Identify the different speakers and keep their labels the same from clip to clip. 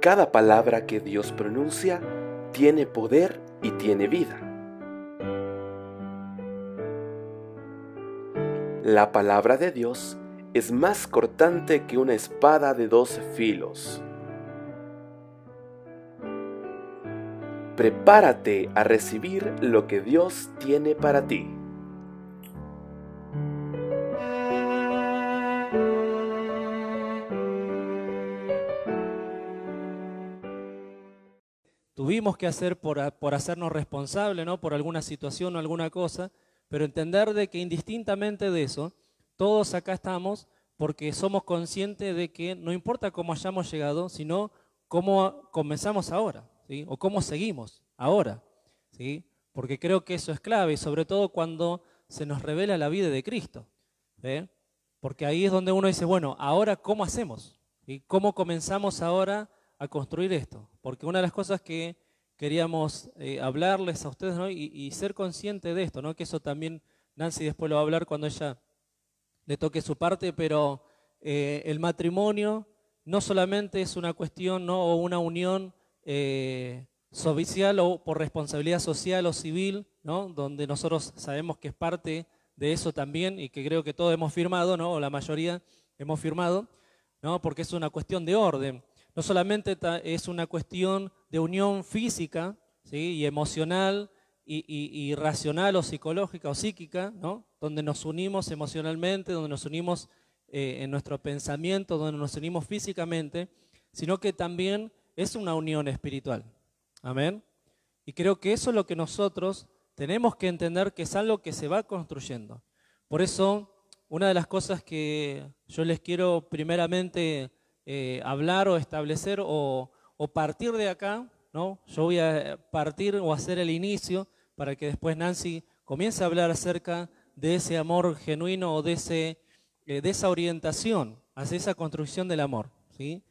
Speaker 1: Cada palabra que Dios pronuncia tiene poder y tiene vida. La palabra de Dios es más cortante que una espada de dos filos. Prepárate a recibir lo que Dios tiene para ti.
Speaker 2: Tuvimos que hacer por, hacernos responsables, ¿no? Por alguna situación o alguna cosa, pero entender de que indistintamente de eso, todos acá estamos porque somos conscientes de que no importa cómo hayamos llegado, sino cómo comenzamos ahora, ¿sí? O cómo seguimos ahora, ¿sí? Porque creo que eso es clave, y sobre todo cuando se nos revela la vida de Cristo, Porque ahí es donde uno dice, bueno, ahora cómo hacemos, ¿Y ¿Cómo comenzamos ahora a construir esto? Porque una de las cosas que queríamos eh, hablarles a ustedes y, ser consciente de esto, ¿no? que eso también Nancy después lo va a hablar cuando ella le toque su parte, pero eh, el matrimonio no solamente es una cuestión ¿no? o una unión eh, social o por responsabilidad social o civil, ¿no? donde nosotros sabemos que es parte de eso también y que creo que todos hemos firmado, ¿no? o la mayoría hemos firmado, ¿no? porque es una cuestión de orden. No solamente es una cuestión de unión física ¿sí? y emocional y, racional o psicológica o psíquica, ¿no? donde nos unimos emocionalmente, donde nos unimos eh, en nuestro pensamiento, donde nos unimos físicamente, sino que también es una unión espiritual. Amén. Y creo que eso es lo que nosotros tenemos que entender que es algo que se va construyendo. Por eso, una de las cosas que yo les quiero primeramente eh, hablar o establecer o, partir de acá, ¿no? Yo voy a partir o hacer el inicio para que después Nancy comience a hablar acerca de ese amor genuino o de, ese, eh, de esa orientación hacia esa construcción del amor, ¿sí?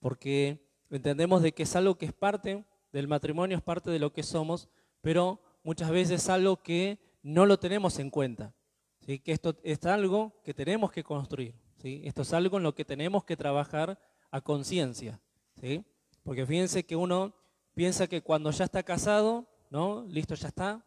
Speaker 2: Porque entendemos de que es algo que es parte del matrimonio, es parte de lo que somos, pero muchas veces es algo que no lo tenemos en cuenta, ¿sí? Que esto es algo que tenemos que construir. Esto es algo en lo que tenemos que trabajar a conciencia, ¿sí? Porque fíjense que uno piensa que cuando ya está casado, ¿no? Listo, ya está,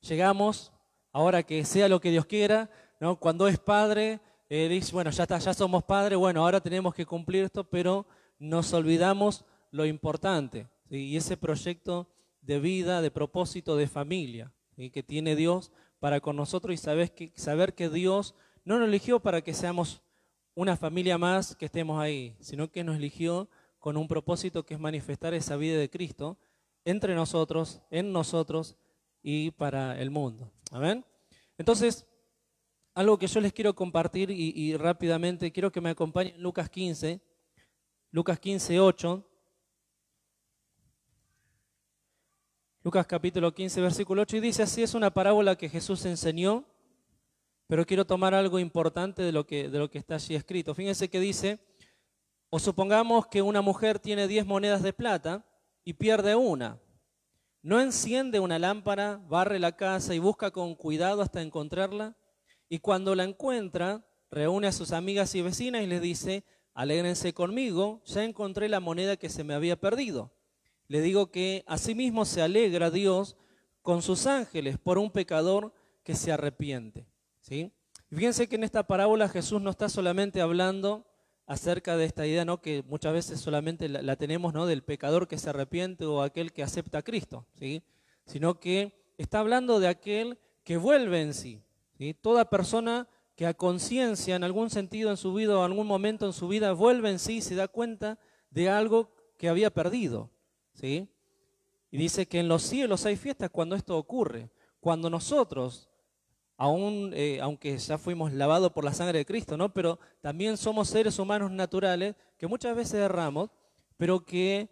Speaker 2: llegamos, ahora que sea lo que Dios quiera, ¿no? Cuando es padre, eh, dice, bueno, ya está, ya somos padres, bueno, ahora tenemos que cumplir esto, pero nos olvidamos lo importante, y ese proyecto de vida, de propósito, de familia, que tiene Dios para con nosotros y saber que, saber que Dios no nos eligió para que seamos una familia más que estemos ahí, sino que nos eligió con un propósito que es manifestar esa vida de Cristo entre nosotros, en nosotros y para el mundo. Amén. Entonces, algo que yo les quiero compartir y, rápidamente quiero que me acompañen Lucas 15, Lucas 15, 8. Lucas capítulo 15, versículo 8, y dice así, es una parábola que Jesús enseñó pero quiero tomar algo importante de lo que, de lo que está allí escrito. Fíjense que dice, o supongamos que una mujer tiene 10 monedas de plata y pierde una. No enciende una lámpara, barre la casa y busca con cuidado hasta encontrarla. Y cuando la encuentra, reúne a sus amigas y vecinas y les dice, alégrense conmigo, ya encontré la moneda que se me había perdido. Le digo que asimismo se alegra Dios con sus ángeles por un pecador que se arrepiente. ¿sí? fíjense que en esta parábola Jesús no está solamente hablando acerca de esta idea, ¿no? que muchas veces solamente la, tenemos ¿no? del pecador que se arrepiente o aquel que acepta a Cristo, ¿sí? sino que está hablando de aquel que vuelve en sí. ¿sí? Toda persona que a conciencia en algún sentido en su vida o en algún momento en su vida vuelve en sí y se da cuenta de algo que había perdido. ¿sí? Y dice que en los cielos hay fiestas cuando esto ocurre. Cuando nosotros aún, eh, aunque ya fuimos lavados por la sangre de Cristo, ¿no? Pero también somos seres humanos naturales que muchas veces erramos, pero que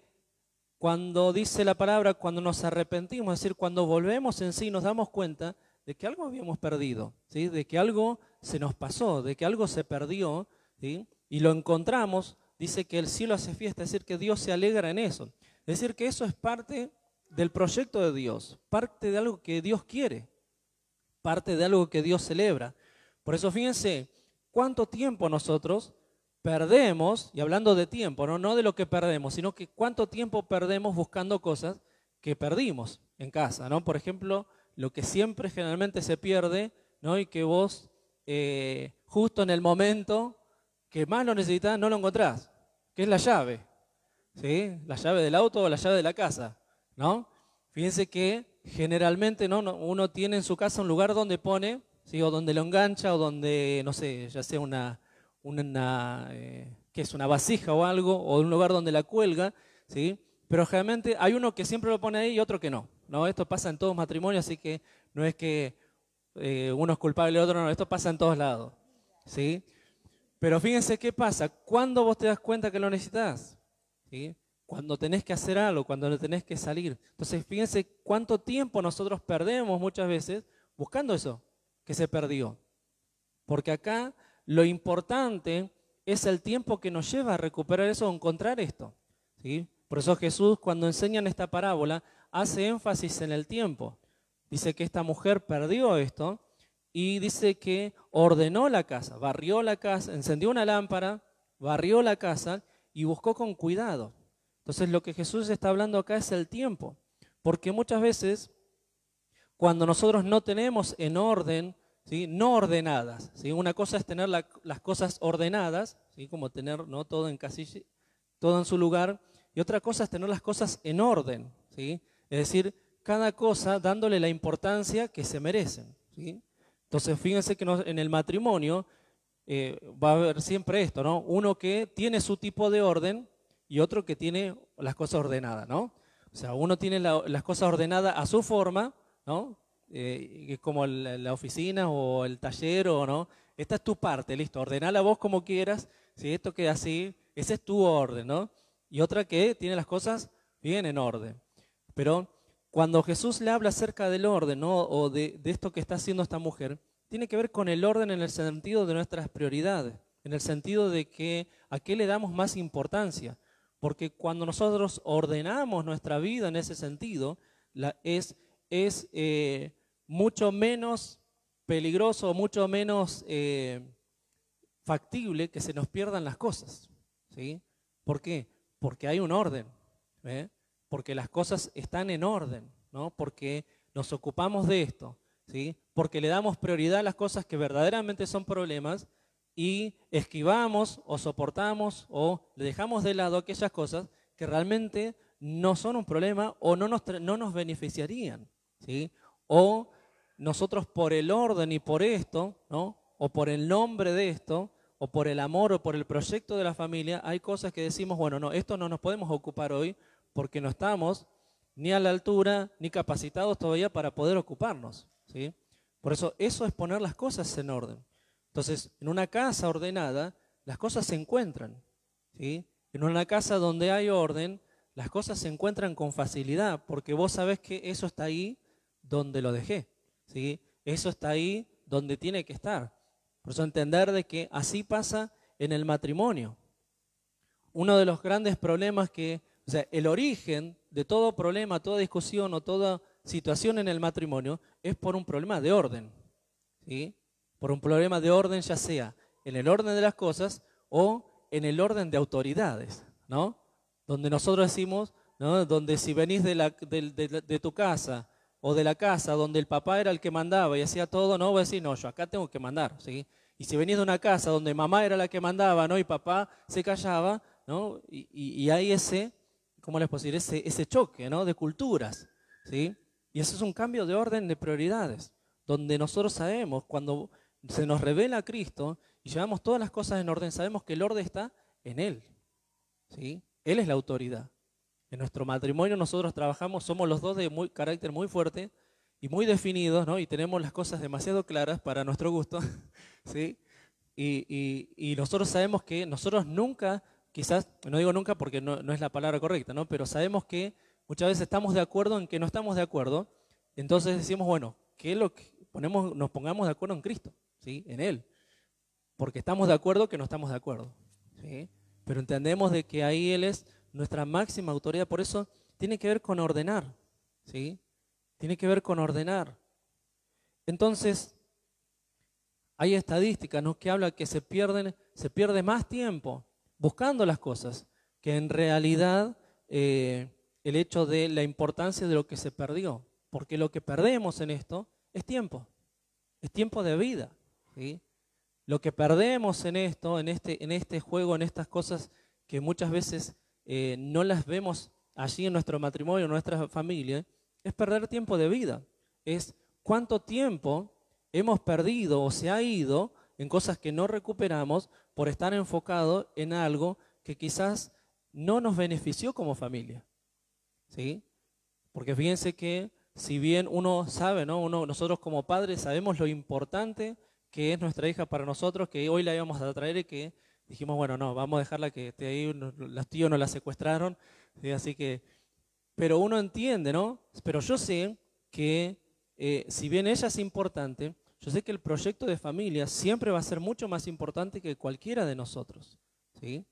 Speaker 2: cuando dice la palabra, cuando nos arrepentimos, es decir, cuando volvemos en sí, nos damos cuenta de que algo habíamos perdido, ¿sí? de que algo se nos pasó, de que algo se perdió, ¿sí? y lo encontramos, dice que el cielo hace fiesta, es decir, que Dios se alegra en eso. Es decir, que eso es parte del proyecto de Dios, parte de algo que Dios quiere parte de algo que Dios celebra. Por eso fíjense cuánto tiempo nosotros perdemos, y hablando de tiempo, ¿no? no de lo que perdemos, sino que cuánto tiempo perdemos buscando cosas que perdimos en casa. ¿no? Por ejemplo, lo que siempre generalmente se pierde ¿no? y que vos eh, justo en el momento que más lo necesitas no lo encontrás, que es la llave. ¿sí? La llave del auto o la llave de la casa. ¿no? Fíjense que generalmente ¿no? uno tiene en su casa un lugar donde pone, o donde lo engancha, o donde, no sé, ya sea una, una eh, que es una vasija o algo, o un lugar donde la cuelga, ¿sí? Pero generalmente hay uno que siempre lo pone ahí y otro que no. ¿no? Esto pasa en todos matrimonios, así que no es que eh, uno es culpable y otro no, esto pasa en todos lados. ¿sí? Pero fíjense qué pasa, cuando vos te das cuenta que lo necesitas, ¿sí? Cuando tenés que hacer algo, cuando tenés que salir. Entonces, fíjense cuánto tiempo nosotros perdemos muchas veces buscando eso que se perdió. Porque acá lo importante es el tiempo que nos lleva a recuperar eso o encontrar esto. Por eso Jesús cuando enseña en esta parábola hace énfasis en el tiempo. Dice que esta mujer perdió esto y dice que ordenó la casa, barrió la casa, encendió una lámpara, barrió la casa y buscó con cuidado. Entonces lo que Jesús está hablando acá es el tiempo, porque muchas veces cuando nosotros no tenemos en orden no ordenadas. ¿sí? Una cosa es tener las cosas ordenadas, ¿sí? como tener ¿no? todo, en casilla, todo en su lugar, y otra cosa es tener las cosas en orden. ¿sí? Es decir, cada cosa dándole la importancia que se merecen. ¿sí? Entonces, fíjense que en el matrimonio eh, va a haber siempre esto, ¿no? Uno que tiene su tipo de orden y otro que tiene las cosas ordenadas, ¿no? O sea, uno tiene las cosas ordenadas a su forma, ¿no? eh, como la oficina o el taller o no. Esta es tu parte, listo. Ordenala vos como quieras. Si esto queda así, ese es tu orden, ¿no? Y otra que tiene las cosas bien en orden. Pero cuando Jesús le habla acerca del orden, ¿no? O de, de esto que está haciendo esta mujer, tiene que ver con el orden en el sentido de nuestras prioridades, en el sentido de que a qué le damos más importancia. Porque cuando nosotros ordenamos nuestra vida en ese sentido, es eh, mucho menos peligroso, mucho menos eh, factible que se nos pierdan las cosas. ¿sí? ¿Por qué? Porque hay un orden, ¿eh? porque las cosas están en orden, ¿no? porque nos ocupamos de esto, ¿sí? porque le damos prioridad a las cosas que verdaderamente son problemas y esquivamos o soportamos o le dejamos de lado aquellas cosas que realmente no son un problema o no nos, no nos beneficiarían. ¿sí? O nosotros por el orden y por esto, ¿no? o por el nombre de esto, o por el amor o por el proyecto de la familia, hay cosas que decimos, bueno, no, esto no nos podemos ocupar hoy porque no estamos ni a la altura ni capacitados todavía para poder ocuparnos. ¿sí? Por eso eso es poner las cosas en orden. Entonces, en una casa ordenada, las cosas se encuentran. ¿sí? En una casa donde hay orden, las cosas se encuentran con facilidad, porque vos sabés que eso está ahí donde lo dejé. ¿sí? Eso está ahí donde tiene que estar. Por eso entender de que así pasa en el matrimonio. Uno de los grandes problemas que, o sea, el origen de todo problema, toda discusión o toda situación en el matrimonio es por un problema de orden. ¿sí? Por un problema de orden ya sea en el orden de las cosas o en el orden de autoridades, ¿no? Donde nosotros decimos, ¿no? Donde si venís de, tu casa o de la casa donde el papá era el que mandaba y hacía todo, no voy a decir, no, yo acá tengo que mandar, ¿sí? Y si venís de una casa donde mamá era la que mandaba, ¿no? Y papá se callaba, ¿no? Y, y, hay ese, ¿cómo les puedo decir? Ese, ese choque, ¿no? De culturas, ¿sí? Y eso es un cambio de orden de prioridades, donde nosotros sabemos, cuando se nos revela Cristo y llevamos todas las cosas en orden, sabemos que el orden está en Él, ¿sí? Él es la autoridad. En nuestro matrimonio nosotros trabajamos, somos los dos de carácter muy fuerte y muy definidos, ¿no? Y tenemos las cosas demasiado claras para nuestro gusto, ¿sí? Y, y, nosotros sabemos que nosotros nunca, quizás, no digo nunca porque no, no, es la palabra correcta, ¿no? Pero sabemos que muchas veces estamos de acuerdo en que no estamos de acuerdo. Entonces decimos, bueno, que lo que ponemos, nos pongamos de acuerdo en Cristo, ¿sí? En Él. Porque estamos de acuerdo que no estamos de acuerdo, ¿sí? Pero entendemos de que ahí Él es nuestra máxima autoridad. Por eso tiene que ver con ordenar, ¿sí? Tiene que ver con ordenar. Entonces, hay estadísticas ¿no? que hablan que se, pierden, se pierde más tiempo buscando las cosas que en realidad eh, el hecho de la importancia de lo que se perdió. Porque lo que perdemos en esto es tiempo, es tiempo de vida. Lo que perdemos en esto, en este, en este juego, en estas cosas que muchas veces eh, no las vemos allí en nuestro matrimonio, en nuestra familia, es perder tiempo de vida. Es cuánto tiempo hemos perdido o se ha ido en cosas que no recuperamos por estar enfocado en algo que quizás no nos benefició como familia. ¿Sí? Porque fíjense que si bien uno sabe, ¿no? Nosotros como padres sabemos lo importante que es nuestra hija para nosotros, que hoy la íbamos a traer y que dijimos, bueno, no, vamos a dejarla que esté ahí, los tíos nos la secuestraron, así que, pero uno entiende, ¿no? Pero yo sé que eh, si bien ella es importante, yo sé que el proyecto de familia siempre va a ser mucho más importante que cualquiera de nosotros. ¿sí?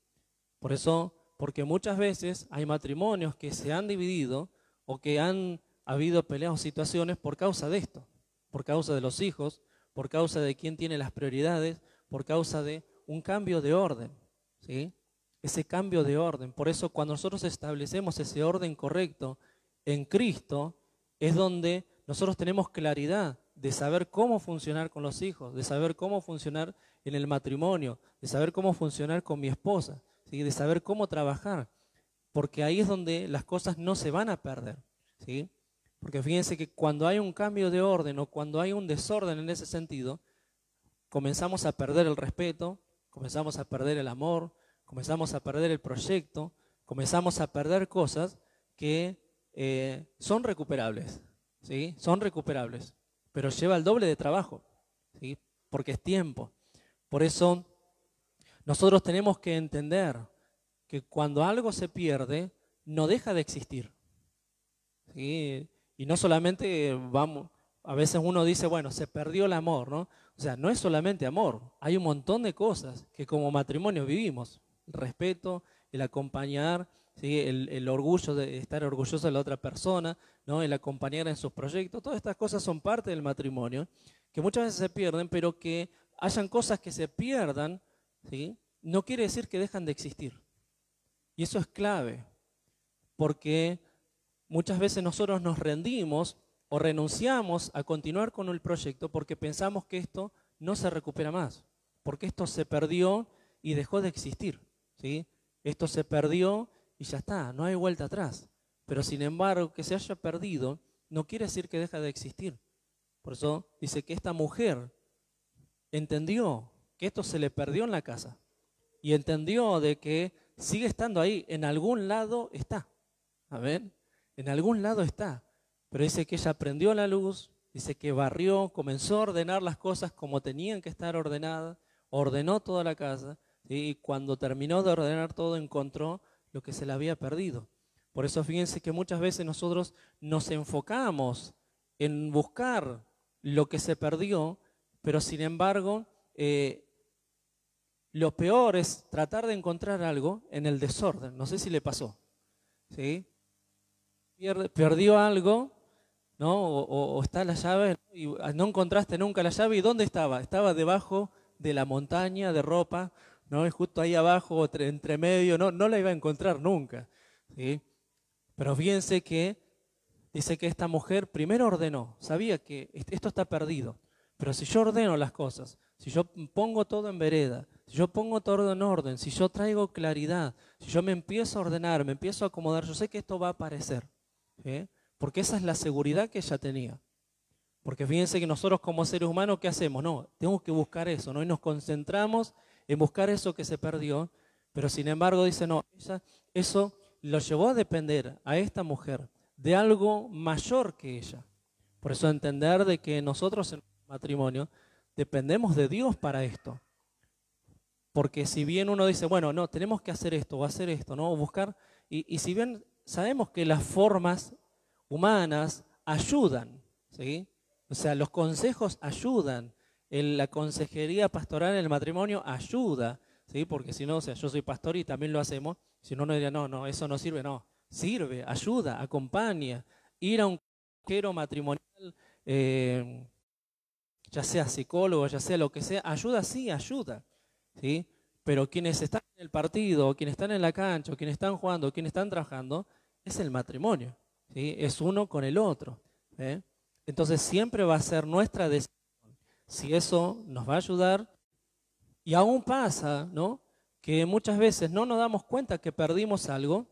Speaker 2: Por eso, porque muchas veces hay matrimonios que se han dividido o que han habido peleas o situaciones por causa de esto, por causa de los hijos, por causa de quién tiene las prioridades, por causa de un cambio de orden. ¿sí? Ese cambio de orden. Por eso cuando nosotros establecemos ese orden correcto en Cristo, es donde nosotros tenemos claridad de saber cómo funcionar con los hijos, de saber cómo funcionar en el matrimonio, de saber cómo funcionar con mi esposa, ¿sí? de saber cómo trabajar, porque ahí es donde las cosas no se van a perder. ¿sí? Porque fíjense que cuando hay un cambio de orden o cuando hay un desorden en ese sentido, comenzamos a perder el respeto, comenzamos a perder el amor, comenzamos a perder el proyecto, comenzamos a perder cosas que eh, son recuperables, ¿sí? Son recuperables pero lleva el doble de trabajo, ¿sí? porque es tiempo. Por eso nosotros tenemos que entender que cuando algo se pierde, no deja de existir. ¿sí? Y no solamente vamos, a veces uno dice, bueno, se perdió el amor, ¿no? O sea, no es solamente amor, hay un montón de cosas que como matrimonio vivimos. El respeto, el acompañar, el, orgullo de estar orgulloso de la otra persona, ¿no? el acompañar en sus proyectos, todas estas cosas son parte del matrimonio, que muchas veces se pierden, pero que hayan cosas que se pierdan, ¿sí? no quiere decir que dejan de existir. Y eso es clave, porque muchas veces nosotros nos rendimos o renunciamos a continuar con el proyecto porque pensamos que esto no se recupera más, porque esto se perdió y dejó de existir. ¿sí? Esto se perdió y ya está, no hay vuelta atrás. Pero sin embargo, que se haya perdido no quiere decir que deja de existir. Por eso dice que esta mujer entendió que esto se le perdió en la casa y entendió de que sigue estando ahí, en algún lado está. A ver, en algún lado está. Pero dice que ella prendió la luz, dice que barrió, comenzó a ordenar las cosas como tenían que estar ordenadas, ordenó toda la casa y cuando terminó de ordenar todo encontró lo que se le había perdido. Por eso fíjense que muchas veces nosotros nos enfocamos en buscar lo que se perdió, pero sin embargo, eh, lo peor es tratar de encontrar algo en el desorden. No sé si le pasó. ¿sí? Perdió algo, ¿no? O, está la llave y no encontraste nunca la llave. ¿Y dónde estaba? Estaba debajo de la montaña de ropa ¿no? es justo ahí abajo, entre medio, no, no la iba a encontrar nunca. ¿sí? Pero fíjense que dice que esta mujer primero ordenó, sabía que esto está perdido, pero si yo ordeno las cosas, si yo pongo todo en vereda, si yo pongo todo en orden, si yo traigo claridad, si yo me empiezo a ordenar, me empiezo a acomodar, yo sé que esto va a aparecer. Porque esa es la seguridad que ella tenía. Porque fíjense que nosotros como seres humanos, ¿qué hacemos? No, tenemos que buscar eso, ¿no? Y nos concentramos en buscar eso que se perdió, pero sin embargo dice, no, eso lo llevó a depender a esta mujer de algo mayor que ella. Por eso entender de que nosotros en matrimonio dependemos de Dios para esto. Porque si bien uno dice, bueno, no, tenemos que hacer esto o hacer esto, ¿no? O buscar, y si bien sabemos que las formas humanas ayudan, ¿sí? O sea, los consejos ayudan, la consejería pastoral en el matrimonio ayuda, ¿sí? porque si no, o sea, yo soy pastor y también lo hacemos, si no, no diría, no, no, eso no sirve, no, sirve, ayuda, acompaña. Ir a un consejero matrimonial, eh, ya sea psicólogo, ya sea lo que sea, ayuda sí, ayuda, ¿sí? Pero quienes están en el partido, quienes están en la cancha, quienes están jugando, quienes están trabajando, es el matrimonio, ¿sí? Es uno con el otro. ¿eh? Entonces siempre va a ser nuestra decisión si eso nos va a ayudar. Y aún pasa, ¿no? Que muchas veces no nos damos cuenta que perdimos algo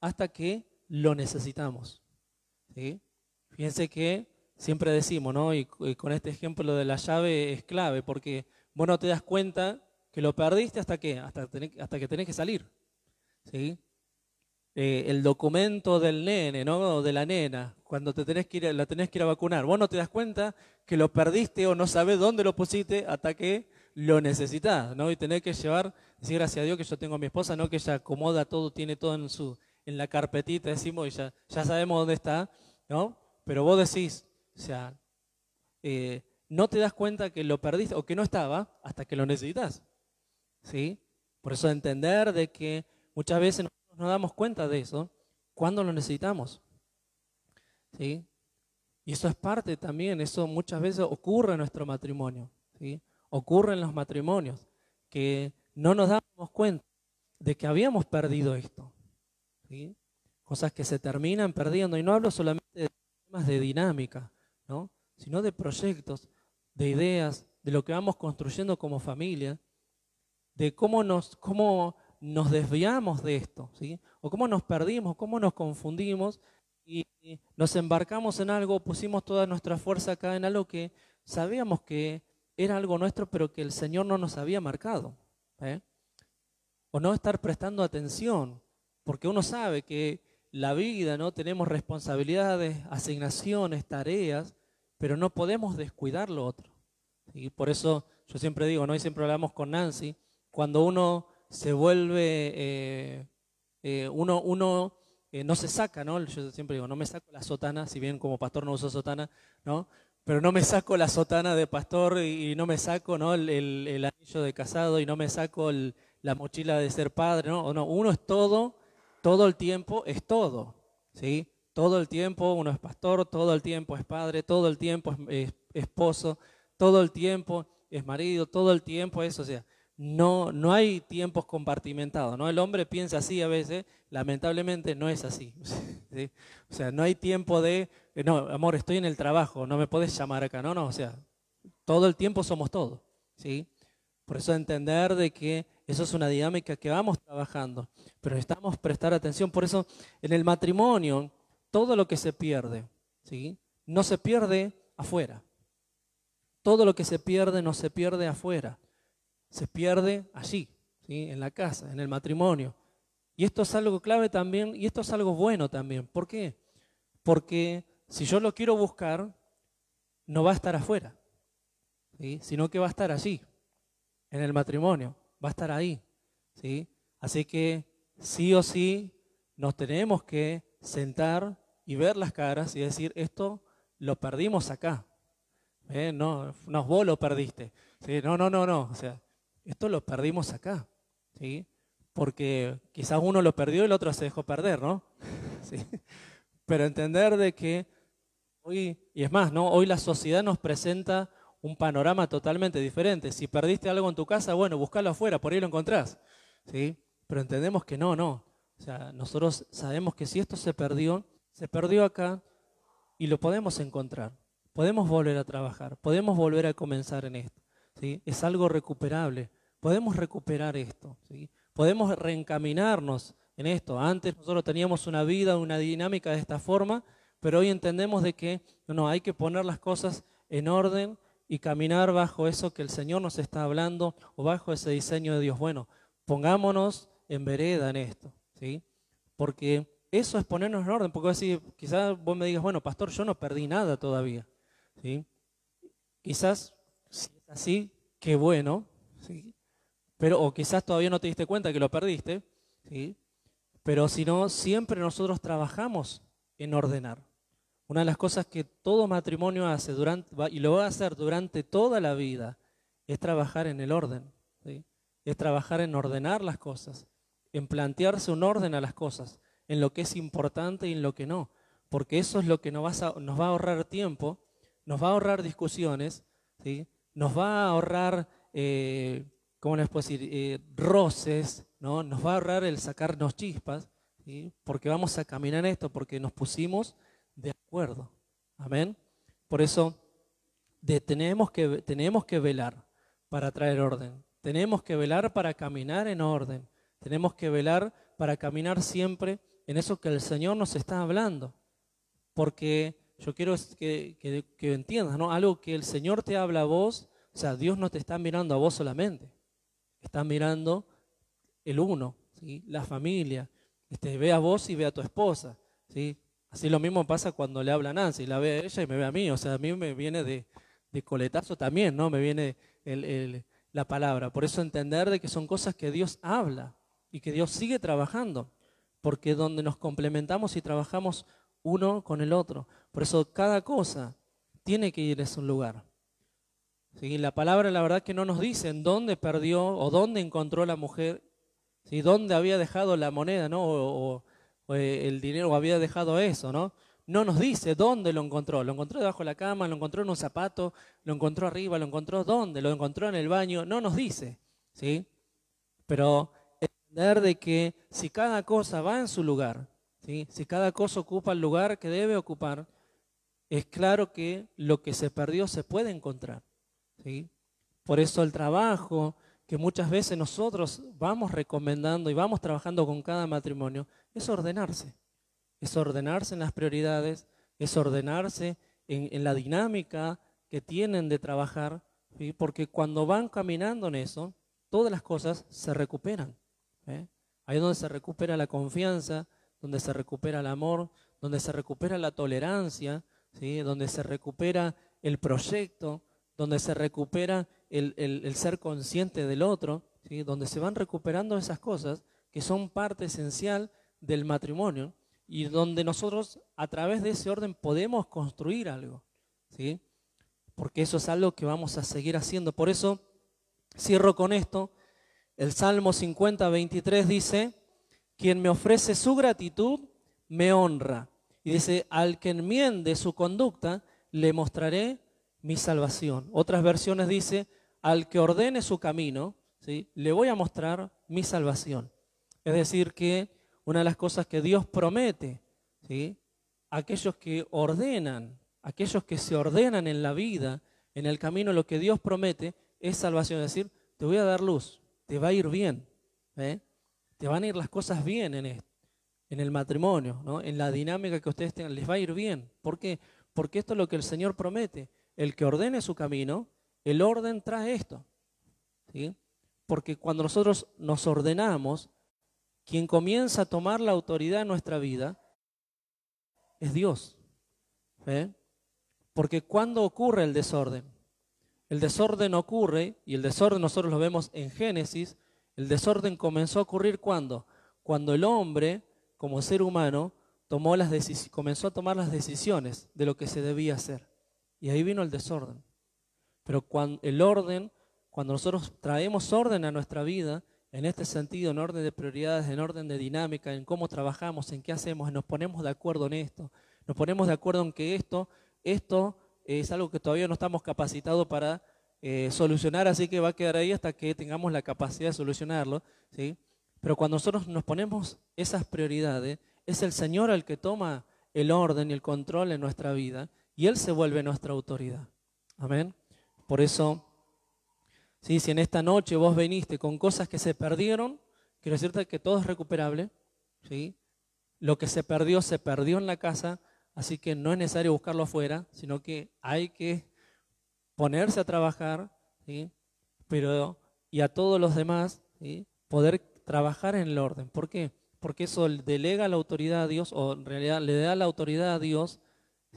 Speaker 2: hasta que lo necesitamos. ¿sí? Fíjense que siempre decimos, ¿no? Y, con este ejemplo de la llave es clave, porque vos no te das cuenta que lo perdiste hasta que, hasta, hasta que tenés que salir. ¿sí? Eh, el documento del nene, ¿no? O de la nena, cuando te tenés que ir, la tenés que ir a vacunar. Vos no te das cuenta que lo perdiste o no sabés dónde lo pusiste hasta que lo necesitas, ¿no? Y tenés que llevar, decir gracias a Dios que yo tengo a mi esposa, ¿no? Que ella acomoda todo, tiene todo en su, en la carpetita, decimos, y ya, ya sabemos dónde está, ¿no? Pero vos decís, o sea, eh, no te das cuenta que lo perdiste o que no estaba hasta que lo necesitas, ¿sí? Por eso entender de que muchas veces nos damos cuenta de eso cuando lo necesitamos. ¿Sí? Y eso es parte también, eso muchas veces ocurre en nuestro matrimonio. ¿sí? Ocurre en los matrimonios, que no nos damos cuenta de que habíamos perdido esto. ¿sí? Cosas que se terminan perdiendo. Y no hablo solamente de temas de dinámica, ¿no? sino de proyectos, de ideas, de lo que vamos construyendo como familia, de cómo nos, cómo nos desviamos de esto, ¿sí? O cómo nos perdimos, cómo nos confundimos y nos embarcamos en algo, pusimos toda nuestra fuerza acá en algo que sabíamos que era algo nuestro, pero que el Señor no nos había marcado. ¿eh? O no estar prestando atención, porque uno sabe que la vida, ¿no? Tenemos responsabilidades, asignaciones, tareas, pero no podemos descuidar lo otro. Y por eso yo siempre digo, ¿no? Y siempre hablamos con Nancy, cuando uno se vuelve, eh, eh, uno, uno eh, no se saca, ¿no? Yo siempre digo, no me saco la sotana, si bien como pastor no uso sotana, ¿no? Pero no me saco la sotana de pastor y, no me saco, ¿no? El, el, anillo de casado y no me saco la mochila de ser padre, ¿no? no, uno es todo, todo el tiempo es todo, ¿sí? Todo el tiempo uno es pastor, todo el tiempo es padre, todo el tiempo es esposo, todo el tiempo es marido, todo el tiempo es, o sea, no, no hay tiempos compartimentados, ¿no? El hombre piensa así a veces, lamentablemente no es así. O sea, no hay tiempo de, eh, no, amor, estoy en el trabajo, no me puedes llamar acá, no, no, o sea, todo el tiempo somos todos, ¿sí? Por eso entender de que eso es una dinámica que vamos trabajando, pero necesitamos prestar atención, por eso en el matrimonio todo lo que se pierde, ¿sí? No se pierde afuera. Todo lo que se pierde no se pierde afuera se pierde allí, ¿sí? en la casa, en el matrimonio. Y esto es algo clave también, y esto es algo bueno también. ¿Por qué? Porque si yo lo quiero buscar, no va a estar afuera, ¿sí? sino que va a estar allí, en el matrimonio, va a estar ahí. ¿sí? Así que sí o sí nos tenemos que sentar y ver las caras y decir, esto lo perdimos acá. ¿Eh? No, no, vos lo perdiste. ¿Sí? No, no, no, no. O sea, esto lo perdimos acá, ¿sí? Porque quizás uno lo perdió y el otro se dejó perder, ¿no? ¿Sí? Pero entender de que hoy, y es más, ¿no? Hoy la sociedad nos presenta un panorama totalmente diferente. Si perdiste algo en tu casa, bueno, buscalo afuera, por ahí lo encontrás, ¿sí? Pero entendemos que no, no. O sea, nosotros sabemos que si esto se perdió, se perdió acá y lo podemos encontrar. Podemos volver a trabajar, podemos volver a comenzar en esto. Es algo recuperable. Podemos recuperar esto. Podemos reencaminarnos en esto. Antes nosotros teníamos una vida, una dinámica de esta forma, pero hoy entendemos de que no, hay que poner las cosas en orden y caminar bajo eso que el Señor nos está hablando o bajo ese diseño de Dios. Bueno, pongámonos en vereda en esto, ¿sí? Porque eso es ponernos en orden, porque así, quizás vos me digas, bueno, pastor, yo no perdí nada todavía, ¿sí? Quizás así, qué bueno, ¿sí? Pero, o quizás todavía no te diste cuenta que lo perdiste, ¿sí? Pero si no, siempre nosotros trabajamos en ordenar. Una de las cosas que todo matrimonio hace durante, y lo va a hacer durante toda la vida es trabajar en el orden. ¿sí? Es trabajar en ordenar las cosas, en plantearse un orden a las cosas, en lo que es importante y en lo que no. Porque eso es lo que nos, nos va a ahorrar tiempo, nos va a ahorrar discusiones ¿sí? Nos va a ahorrar, eh, ¿cómo les puedo decir?, eh, roces, ¿no? nos va a ahorrar el sacarnos chispas, porque vamos a caminar esto, porque nos pusimos de acuerdo. Amén. Por eso tenemos, que, tenemos que velar para traer orden. Tenemos que velar para caminar en orden. Tenemos que velar para caminar siempre en eso que el Señor nos está hablando. Porque yo quiero que, que, entiendas, ¿no? Algo que el Señor te habla a vos, o sea, Dios no te está mirando a vos solamente. Está mirando el uno, ¿sí? la familia. Este, ve a vos y ve a tu esposa. ¿sí? Así lo mismo pasa cuando le habla a Nancy, la ve a ella y me ve a mí. O sea, a mí me viene de, de coletazo también, ¿no? Me viene la palabra. Por eso entender de que son cosas que Dios habla y que Dios sigue trabajando, porque donde nos complementamos y trabajamos uno con el otro. Por eso cada cosa tiene que ir a su lugar. La palabra la verdad que no nos dice en dónde perdió o dónde encontró la mujer, ¿sí? dónde había dejado la moneda ¿no? o, eh, el dinero o había dejado eso, ¿no? no nos dice dónde lo encontró. Lo encontró debajo de la cama, lo encontró en un zapato, lo encontró arriba, lo encontró dónde, lo encontró en el baño. No nos dice, ¿sí? Pero entender de que si cada cosa va en su lugar, si cada cosa ocupa el lugar que debe ocupar, es claro que lo que se perdió se puede encontrar. ¿sí? Por eso el trabajo que muchas veces nosotros vamos recomendando y vamos trabajando con cada matrimonio es ordenarse es ordenarse en las prioridades, es ordenarse en, la dinámica que tienen de trabajar, porque cuando van caminando en eso, todas las cosas se recuperan. ¿eh? Ahí es donde se recupera la confianza, donde se recupera el amor, donde se recupera la tolerancia, donde se recupera el proyecto, donde se recupera el, ser consciente del otro, donde se van recuperando esas cosas que son parte esencial del matrimonio y donde nosotros a través de ese orden podemos construir algo, ¿sí? Porque eso es algo que vamos a seguir haciendo. Por eso cierro con esto. El Salmo 50, 23 dice, quien me ofrece su gratitud, me honra. Y dice, al que enmiende su conducta, le mostraré mi salvación. Otras versiones dice, al que ordene su camino, ¿sí? le voy a mostrar mi salvación. Es decir, que una de las cosas que Dios promete, ¿sí? aquellos que ordenan, aquellos que se ordenan en la vida, en el camino, lo que Dios promete es salvación. Es decir, te voy a dar luz, te va a ir bien, ¿eh? te van a ir las cosas bien en, en el matrimonio, ¿no? en la dinámica que ustedes tengan, les va a ir bien. ¿Por qué? Porque esto es lo que el Señor promete. El que ordene su camino, el orden trae esto. ¿sí? Porque cuando nosotros nos ordenamos, quien comienza a tomar la autoridad en nuestra vida es Dios. ¿eh? Porque cuando ocurre el desorden, el desorden ocurre, y el desorden nosotros lo vemos en Génesis, el desorden comenzó a ocurrir cuando? Cuando el hombre, como ser humano, comenzó a tomar las decisiones de lo que se debía hacer. Y ahí vino el desorden. Pero cuando el orden, cuando nosotros traemos orden a nuestra vida, en este sentido, en orden de prioridades, en orden de dinámica, en cómo trabajamos, en qué hacemos, nos ponemos de acuerdo en esto, nos ponemos de acuerdo en que esto, esto es algo que todavía no estamos capacitados para eh, solucionar, así que va a quedar ahí hasta que tengamos la capacidad de solucionarlo, ¿sí? Pero cuando nosotros nos ponemos esas prioridades, es el Señor el que toma el orden y el control en nuestra vida y Él se vuelve nuestra autoridad. Amén. Por eso si en esta noche vos veniste con cosas que se perdieron, quiero decirte que todo es recuperable. ¿sí? Lo que se perdió, se perdió en la casa, así que no es necesario buscarlo afuera, sino que hay que ponerse a trabajar, ¿sí? pero y a todos los demás poder trabajar en el orden. ¿Por qué? Porque eso delega la autoridad a Dios, o en realidad le da la autoridad a Dios,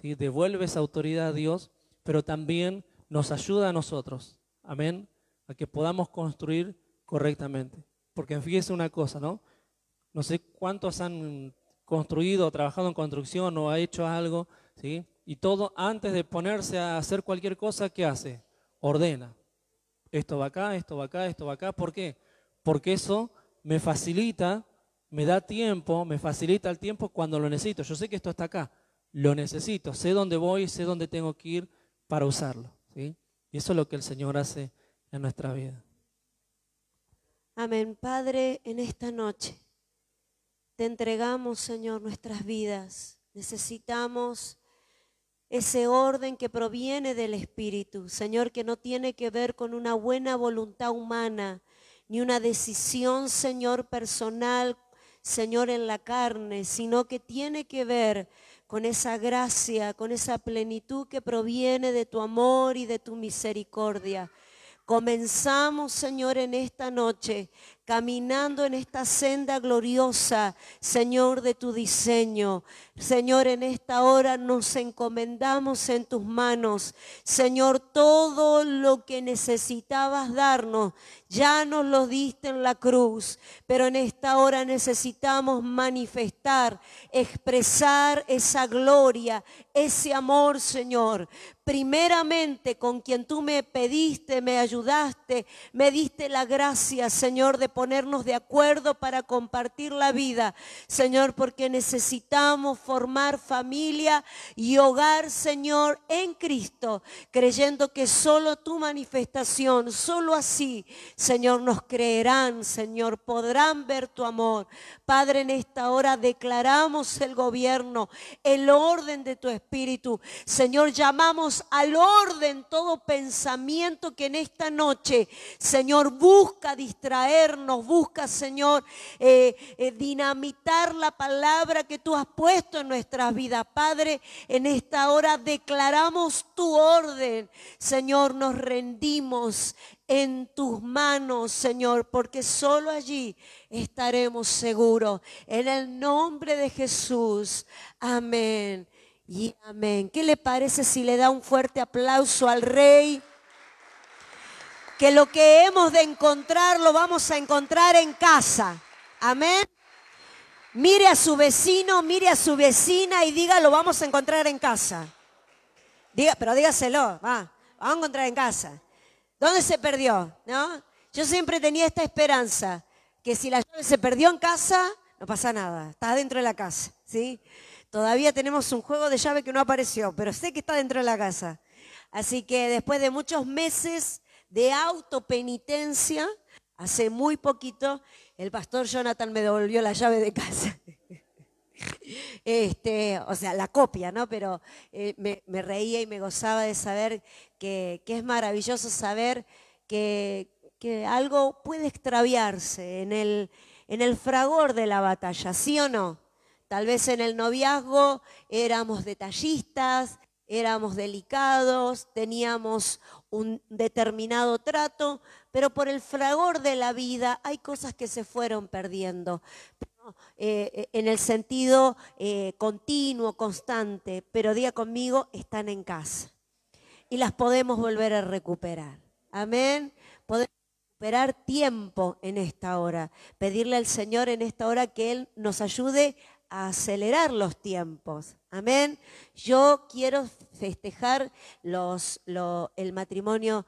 Speaker 2: ¿sí? devuelve esa autoridad a Dios, pero también nos ayuda a nosotros. Amén a que podamos construir correctamente. Porque fíjese una cosa, ¿no? No sé cuántos han construido trabajado en construcción o ha hecho algo, ¿sí? Y todo antes de ponerse a hacer cualquier cosa, ¿qué hace? Ordena. Esto va acá, esto va acá, esto va acá. ¿Por qué? Porque eso me facilita, me da tiempo, me facilita el tiempo cuando lo necesito. Yo sé que esto está acá, lo necesito, sé dónde voy, sé dónde tengo que ir para usarlo. ¿sí? Y eso es lo que el Señor hace en nuestra vida.
Speaker 3: Amén. Padre, en esta noche te entregamos, Señor, nuestras vidas. Necesitamos ese orden que proviene del Espíritu, Señor, que no tiene que ver con una buena voluntad humana, ni una decisión, Señor, personal, Señor, en la carne, sino que tiene que ver con esa gracia, con esa plenitud que proviene de tu amor y de tu misericordia. Comenzamos, Señor, en esta noche, caminando en esta senda gloriosa, Señor, de tu diseño. Señor, en esta hora nos encomendamos en tus manos. Señor, todo lo que necesitabas darnos, ya nos lo diste en la cruz, pero en esta hora necesitamos manifestar, expresar esa gloria, ese amor, Señor. Primeramente con quien tú me pediste, me ayudaste, me diste la gracia, Señor, de ponernos de acuerdo para compartir la vida, Señor, porque necesitamos formar familia y hogar, Señor, en Cristo, creyendo que solo tu manifestación, solo así, Señor, nos creerán, Señor, podrán ver tu amor. Padre, en esta hora declaramos el gobierno, el orden de tu espíritu. Señor, llamamos al orden todo pensamiento que en esta noche, Señor, busca distraernos, busca, Señor, eh, eh, dinamitar la palabra que tú has puesto en nuestras vidas. Padre, en esta hora declaramos tu orden. Señor, nos rendimos en tus manos, Señor, porque solo allí estaremos seguros. En el nombre de Jesús. Amén. Y amén. ¿Qué le parece si le da un fuerte aplauso al Rey? Que lo que hemos de encontrar lo vamos a encontrar en casa. Amén. Mire a su vecino, mire a su vecina y diga, lo vamos a encontrar en casa. Diga, pero dígaselo, va, vamos a encontrar en casa. ¿Dónde se perdió? ¿No? Yo siempre tenía esta esperanza, que si la llave se perdió en casa, no pasa nada, está dentro de la casa, ¿sí? Todavía tenemos un juego de llave que no apareció, pero sé que está dentro de la casa. Así que después de muchos meses de autopenitencia, hace muy poquito, el pastor Jonathan me devolvió la llave de casa. Este, o sea, la copia, ¿no? Pero eh, me, reía y me gozaba de saber que, es maravilloso saber que, algo puede extraviarse en el, en el fragor de la batalla, ¿sí o no? Tal vez en el noviazgo éramos detallistas, éramos delicados, teníamos un determinado trato, pero por el fragor de la vida hay cosas que se fueron perdiendo. Eh, eh, en el sentido eh, continuo, constante, pero día conmigo, están en casa. Y las podemos volver a recuperar. Amén. Podemos recuperar tiempo en esta hora. Pedirle al Señor en esta hora que Él nos ayude a acelerar los tiempos. Amén. Yo quiero festejar los, el matrimonio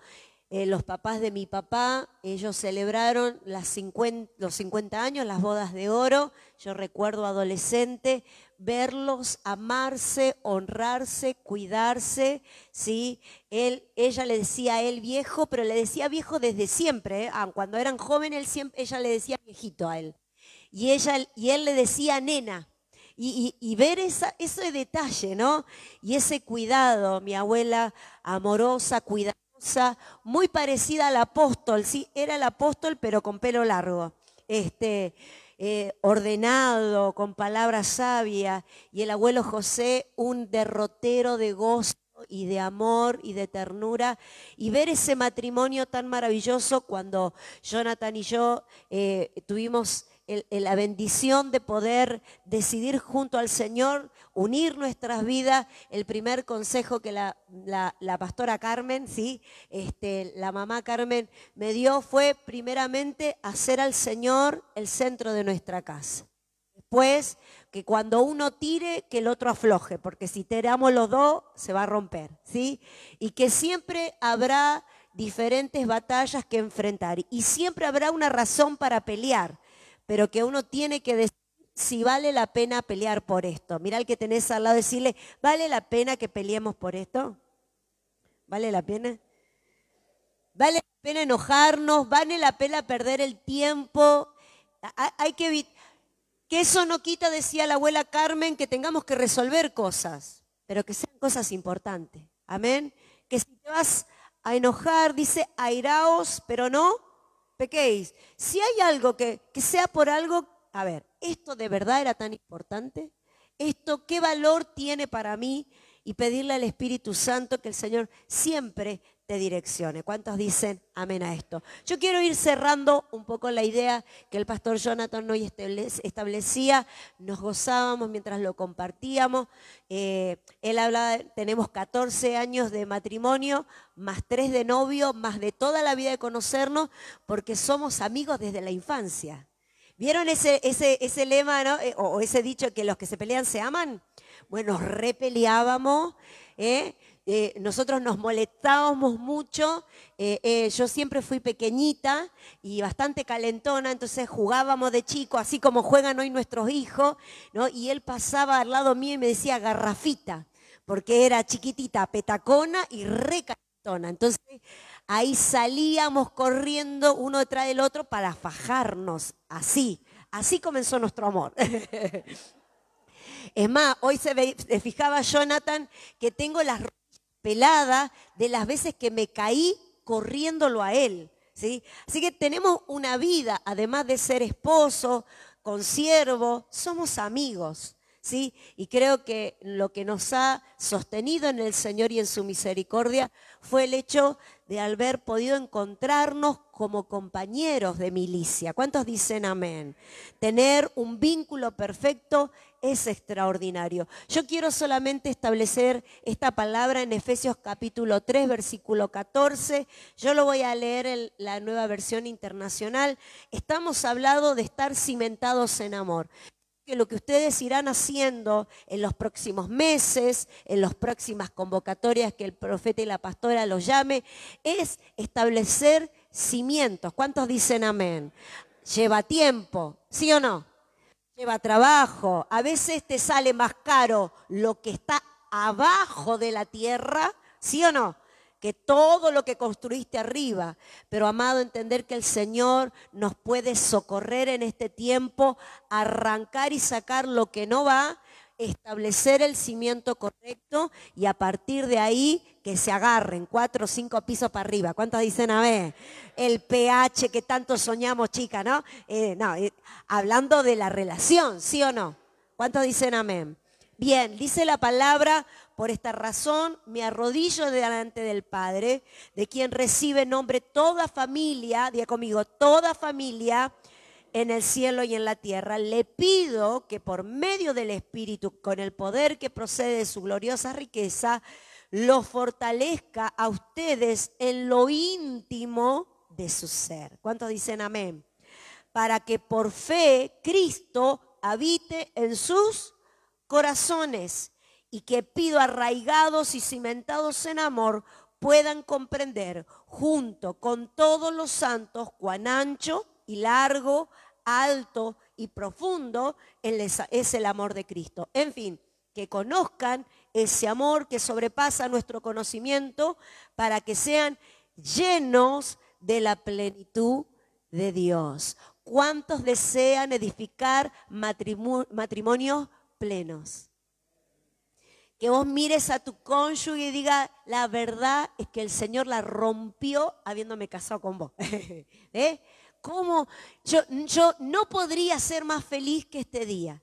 Speaker 3: eh, los papás de mi papá, ellos celebraron las 50, los 50 años, las bodas de oro. Yo recuerdo adolescente verlos amarse, honrarse, cuidarse, ¿sí? Ella le decía a él viejo, pero le decía viejo desde siempre. ¿eh? Ah, cuando eran jóvenes, ella le decía viejito a él. Y, él le decía nena. Y, ver ese detalle, ¿no? Y ese cuidado, mi abuela amorosa, cuidada muy parecida al apóstol, sí, era el apóstol pero con pelo largo, este, eh, ordenado, con palabras sabias, y el abuelo José un derrotero de gozo y de amor y de ternura, y ver ese matrimonio tan maravilloso cuando Jonathan y yo eh, tuvimos la bendición de poder decidir junto al Señor unir nuestras vidas. El primer consejo que la, pastora Carmen, ¿sí? este, la mamá Carmen me dio fue primeramente hacer al Señor el centro de nuestra casa. Después, que cuando uno tire, que el otro afloje, porque si tiramos los dos, se va a romper, ¿sí? Y que siempre habrá diferentes batallas que enfrentar y siempre habrá una razón para pelear pero que uno tiene que decir si vale la pena pelear por esto. Mira al que tenés al lado, decirle, ¿vale la pena que peleemos por esto? ¿Vale la pena? Vale la pena enojarnos, vale la pena perder el tiempo. Hay que que eso no quita, decía la abuela Carmen, que tengamos que resolver cosas, pero que sean cosas importantes. Amén. Que si te vas a enojar, dice, airaos, pero no pequéis. Si hay algo que, que sea por algo, a ver, ¿esto de verdad era tan importante? ¿Esto qué valor tiene para mí? Y pedirle al Espíritu Santo que el Señor siempre te direccione. ¿Cuántos dicen amén a esto? Yo quiero ir cerrando un poco la idea que el pastor Jonathan hoy establecía. Nos gozábamos mientras lo compartíamos. Eh, él hablaba, tenemos 14 años de matrimonio, más 3 de novio, más de toda la vida de conocernos, porque somos amigos desde la infancia. ¿Vieron ese, ese, ese lema. Eh, o, ese dicho que los que se pelean se aman? Bueno, repeleábamos. ¿eh? Eh, nosotros nos molestábamos mucho, eh, eh, yo siempre fui pequeñita y bastante calentona, entonces jugábamos de chico, así como juegan hoy nuestros hijos, ¿no? y él pasaba al lado mío y me decía garrafita, porque era chiquitita, petacona y re calentona. Entonces ahí salíamos corriendo uno detrás del otro para fajarnos, así, así comenzó nuestro amor. Es más, hoy se, fijaba Jonathan que tengo las pelada de las veces que me caí corriéndolo a él. ¿sí? Así que tenemos una vida, además de ser esposo, consiervo, somos amigos. ¿Sí? Y creo que lo que nos ha sostenido en el Señor y en su misericordia fue el hecho de haber podido encontrarnos como compañeros de milicia. ¿Cuántos dicen amén? Tener un vínculo perfecto es extraordinario. Yo quiero solamente establecer esta palabra en Efesios capítulo 3, versículo 14. Yo lo voy a leer en la nueva versión internacional. Estamos hablando de estar cimentados en amor que lo que ustedes irán haciendo en los próximos meses, en las próximas convocatorias que el profeta y la pastora los llame, es establecer cimientos. ¿Cuántos dicen amén? Lleva tiempo, ¿sí o no? Lleva trabajo. A veces te sale más caro lo que está abajo de la tierra, ¿sí o no? Que todo lo que construiste arriba. Pero amado, entender que el Señor nos puede socorrer en este tiempo, arrancar y sacar lo que no va, establecer el cimiento correcto y a partir de ahí que se agarren cuatro o cinco pisos para arriba. ¿Cuántos dicen a ver? El pH que tanto soñamos, chica, ¿no? Eh, no, eh, hablando de la relación, ¿sí o no? ¿Cuántos dicen amén? Bien, dice la palabra, por esta razón me arrodillo delante del Padre, de quien recibe nombre toda familia, diga conmigo, toda familia en el cielo y en la tierra. Le pido que por medio del Espíritu, con el poder que procede de su gloriosa riqueza, lo fortalezca a ustedes en lo íntimo de su ser. ¿Cuántos dicen amén? Para que por fe Cristo habite en sus corazones y que pido arraigados y cimentados en amor puedan comprender junto con todos los santos cuán ancho y largo, alto y profundo es el amor de Cristo. En fin, que conozcan ese amor que sobrepasa nuestro conocimiento para que sean llenos de la plenitud de Dios. ¿Cuántos desean edificar matrimonios plenos? Que vos mires a tu cónyuge y diga, la verdad es que el Señor la rompió habiéndome casado con vos. ¿Eh? ¿Cómo? Yo, yo no podría ser más feliz que este día,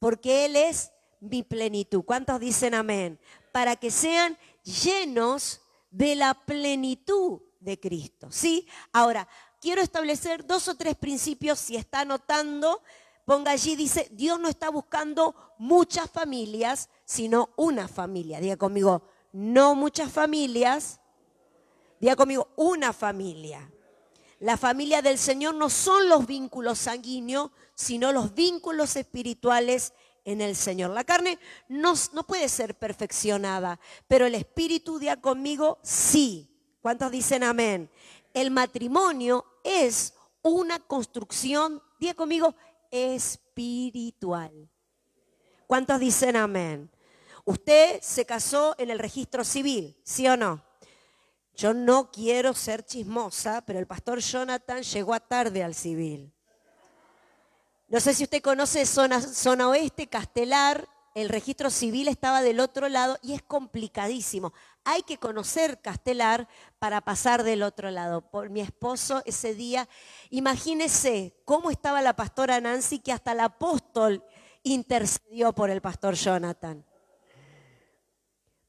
Speaker 3: porque Él es mi plenitud. ¿Cuántos dicen amén? Para que sean llenos de la plenitud de Cristo. ¿Sí? Ahora, quiero establecer dos o tres principios, si está anotando, ponga allí, dice, Dios no está buscando muchas familias, sino una familia. Diga conmigo, no muchas familias, diga conmigo, una familia. La familia del Señor no son los vínculos sanguíneos, sino los vínculos espirituales en el Señor. La carne no, puede ser perfeccionada, pero el espíritu, diga conmigo, sí. ¿Cuántos dicen amén? El matrimonio es una construcción, diga conmigo, espiritual. ¿Cuántos dicen amén? Usted se casó en el registro civil, ¿sí o no? Yo no quiero ser chismosa, pero el pastor Jonathan llegó a tarde al civil. No sé si usted conoce zona, zona oeste, Castelar, el registro civil estaba del otro lado y es complicadísimo. Hay que conocer Castelar para pasar del otro lado. Por mi esposo ese día, imagínese cómo estaba la pastora Nancy que hasta el apóstol intercedió por el pastor Jonathan.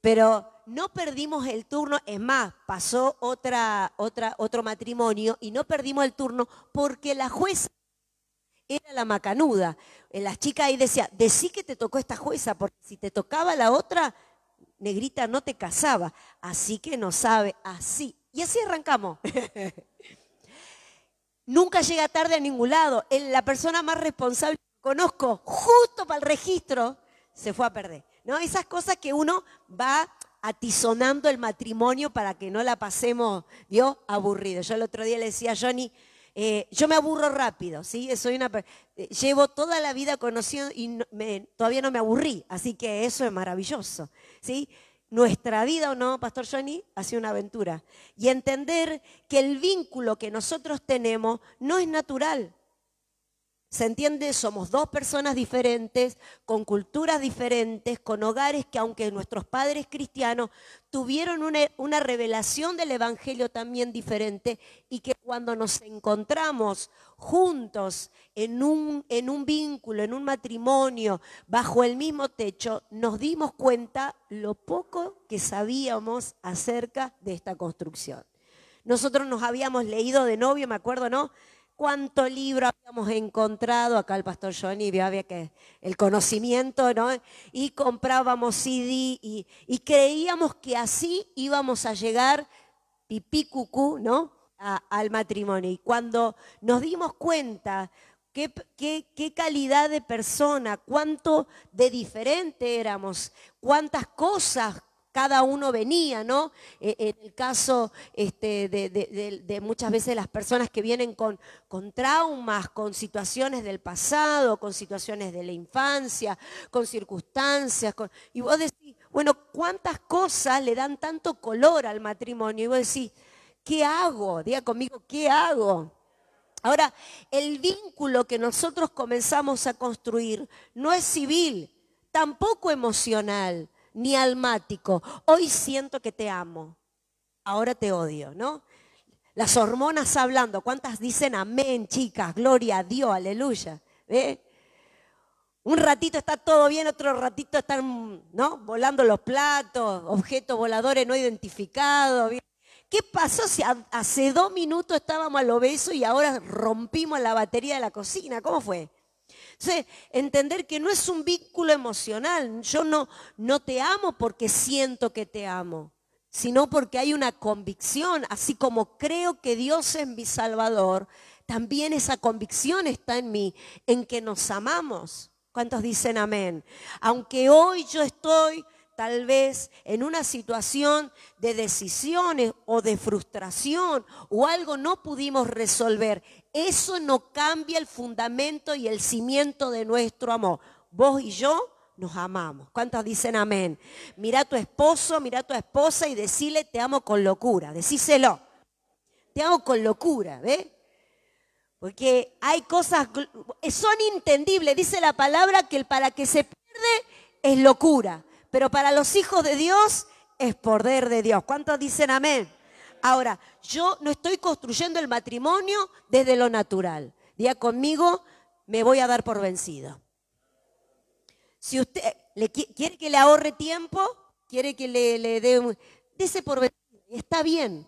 Speaker 3: Pero no perdimos el turno, es más, pasó otra, otra, otro matrimonio y no perdimos el turno porque la jueza era la macanuda. Eh, la chica ahí decía, decí que te tocó esta jueza, porque si te tocaba la otra, negrita no te casaba. Así que no sabe, así. Y así arrancamos. Nunca llega tarde a ningún lado. La persona más responsable conozco, justo para el registro, se fue a perder. ¿No? Esas cosas que uno va atisonando el matrimonio para que no la pasemos, ¿vio? Aburrido. Yo el otro día le decía a Johnny, eh, yo me aburro rápido, ¿sí? Soy una, eh, llevo toda la vida conociendo y todavía no me aburrí, así que eso es maravilloso, ¿sí? Nuestra vida o no, Pastor Johnny, ha sido una aventura. Y entender que el vínculo que nosotros tenemos no es natural, ¿Se entiende? Somos dos personas diferentes, con culturas diferentes, con hogares que aunque nuestros padres cristianos tuvieron una, revelación del Evangelio también diferente y que cuando nos encontramos juntos en un, vínculo, en un matrimonio, bajo el mismo techo, nos dimos cuenta lo poco que sabíamos acerca de esta construcción. Nosotros nos habíamos leído de novio, me acuerdo, ¿no? Cuánto libro habíamos encontrado, acá el pastor Johnny había que el conocimiento, ¿no? Y comprábamos CD y, creíamos que así íbamos a llegar pipí cucú, ¿no? al matrimonio. Y cuando nos dimos cuenta Qué, qué, calidad de persona, cuánto de diferente éramos, cuántas cosas cada uno venía, ¿no? E, en el caso este, de, muchas veces las personas que vienen con, con traumas, con situaciones del pasado, con situaciones de la infancia, con circunstancias, y vos decís, bueno, ¿cuántas cosas le dan tanto color al matrimonio? Y vos decís, ¿qué hago? Diga conmigo, ¿qué hago? Ahora, el vínculo que nosotros comenzamos a construir no es civil, tampoco emocional ni almático. Hoy siento que te amo, ahora te odio, ¿no? Las hormonas hablando, ¿cuántas dicen amén, chicas? Gloria a Dios, aleluya. Un ratito está todo bien, otro ratito están ¿no? volando los platos, objetos voladores no identificados. ¿Qué pasó si hace dos minutos estábamos al obeso y ahora rompimos la batería de la cocina? ¿Cómo fue? Entender que no es un vínculo emocional. Yo no, no te amo porque siento que te amo, sino porque hay una convicción. Así como creo que Dios es mi Salvador, también esa convicción está en mí, en que nos amamos. ¿Cuántos dicen amén? Aunque hoy yo estoy tal vez en una situación de decisiones o de frustración o algo no pudimos resolver, eso no cambia el fundamento y el cimiento de nuestro amor. Vos y yo nos amamos. ¿Cuántos dicen amén? Mira a tu esposo, mira a tu esposa y decile te amo con locura. Decíselo. Te amo con locura, ¿ve? Porque hay cosas, son entendibles. Dice la palabra que el para que se pierde es locura. Pero para los hijos de Dios es poder de Dios. ¿Cuántos dicen amén? Ahora, yo no estoy construyendo el matrimonio desde lo natural. Día conmigo, me voy a dar por vencido. Si usted quiere que le ahorre tiempo, quiere que le, dé un... Dese por vencido. Está bien.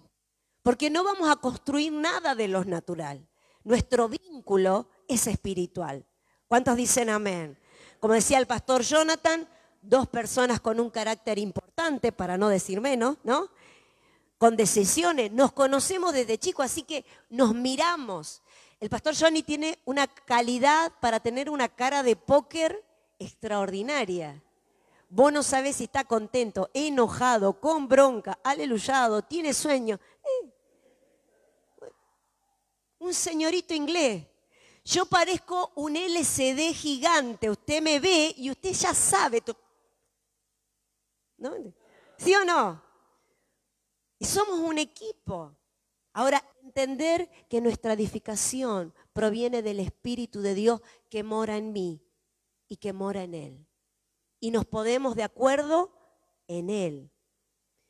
Speaker 3: Porque no vamos a construir nada de lo natural. Nuestro vínculo es espiritual. ¿Cuántos dicen amén? Como decía el pastor Jonathan, dos personas con un carácter importante, para no decir menos, ¿no? Con decisiones, nos conocemos desde chico, así que nos miramos. El pastor Johnny tiene una calidad para tener una cara de póker extraordinaria. Vos no sabés si está contento, enojado, con bronca, aleluyado, tiene sueño. Eh, un señorito inglés. Yo parezco un LCD gigante. Usted me ve y usted ya sabe. ¿No? ¿Sí o no? Y somos un equipo. Ahora, entender que nuestra edificación proviene del Espíritu de Dios que mora en mí y que mora en Él. Y nos podemos de acuerdo en Él.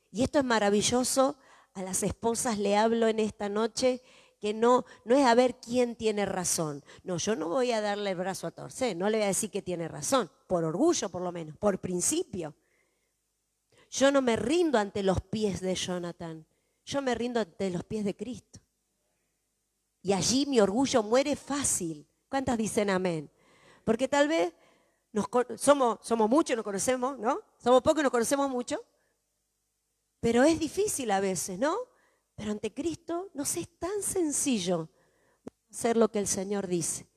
Speaker 3: Y esto es maravilloso. A las esposas le hablo en esta noche que no, no es a ver quién tiene razón. No, yo no voy a darle el brazo a torcer, no le voy a decir que tiene razón, por orgullo por lo menos, por principio. Yo no me rindo ante los pies de Jonathan, yo me rindo ante los pies de Cristo. Y allí mi orgullo muere fácil. ¿Cuántas dicen amén? Porque tal vez somos, somos muchos, nos conocemos, ¿no? Somos pocos y nos conocemos mucho. Pero es difícil a veces, ¿no? Pero ante Cristo no es tan sencillo hacer lo que el Señor dice.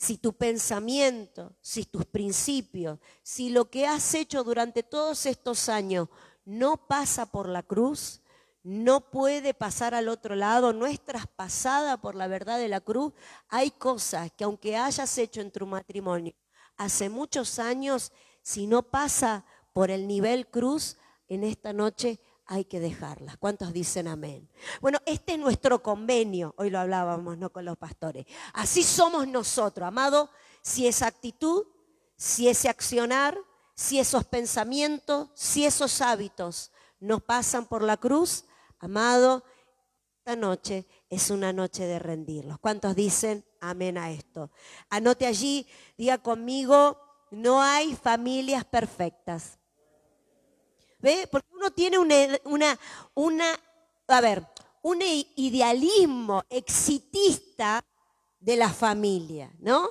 Speaker 3: Si tu pensamiento, si tus principios, si lo que has hecho durante todos estos años no pasa por la cruz, no puede pasar al otro lado, no es traspasada por la verdad de la cruz, hay cosas que aunque hayas hecho en tu matrimonio hace muchos años, si no pasa por el nivel cruz, en esta noche hay que dejarlas. ¿Cuántos dicen amén? Bueno, este es nuestro convenio, hoy lo hablábamos no con los pastores. Así somos nosotros, amado, si esa actitud, si ese accionar, si esos pensamientos, si esos hábitos nos pasan por la cruz, Amado, esta noche es una noche de rendirlos. ¿Cuántos dicen amén a esto? Anote allí, diga conmigo, no hay familias perfectas. ¿Ve? Porque uno tiene una, a ver, un idealismo exitista de la familia, ¿no?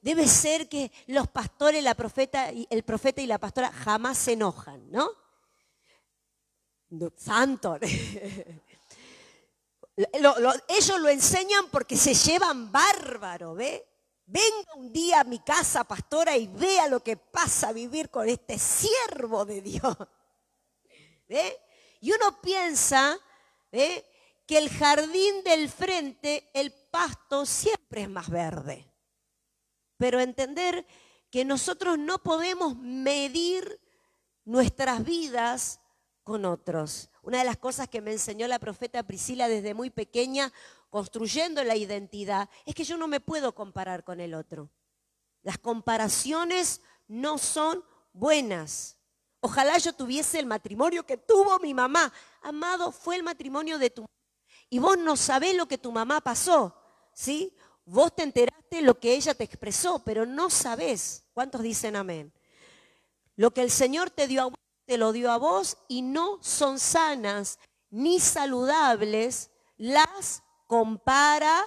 Speaker 3: Debe ser que los pastores, la profeta, el profeta y la pastora jamás se enojan, ¿no? santo. ellos lo enseñan porque se llevan bárbaro, ¿ve? Venga un día a mi casa, pastora, y vea lo que pasa vivir con este siervo de Dios. ¿Ve? Y uno piensa que el jardín del frente, el pasto siempre es más verde. Pero entender que nosotros no podemos medir nuestras vidas con otros. Una de las cosas que me enseñó la profeta Priscila desde muy pequeña, construyendo la identidad, es que yo no me puedo comparar con el otro. Las comparaciones no son buenas. Ojalá yo tuviese el matrimonio que tuvo mi mamá. Amado, fue el matrimonio de tu y vos no sabés lo que tu mamá pasó, ¿sí? Vos te enteraste lo que ella te expresó, pero no sabés. ¿Cuántos dicen amén? Lo que el Señor te dio a te lo dio a vos y no son sanas ni saludables las comparaciones.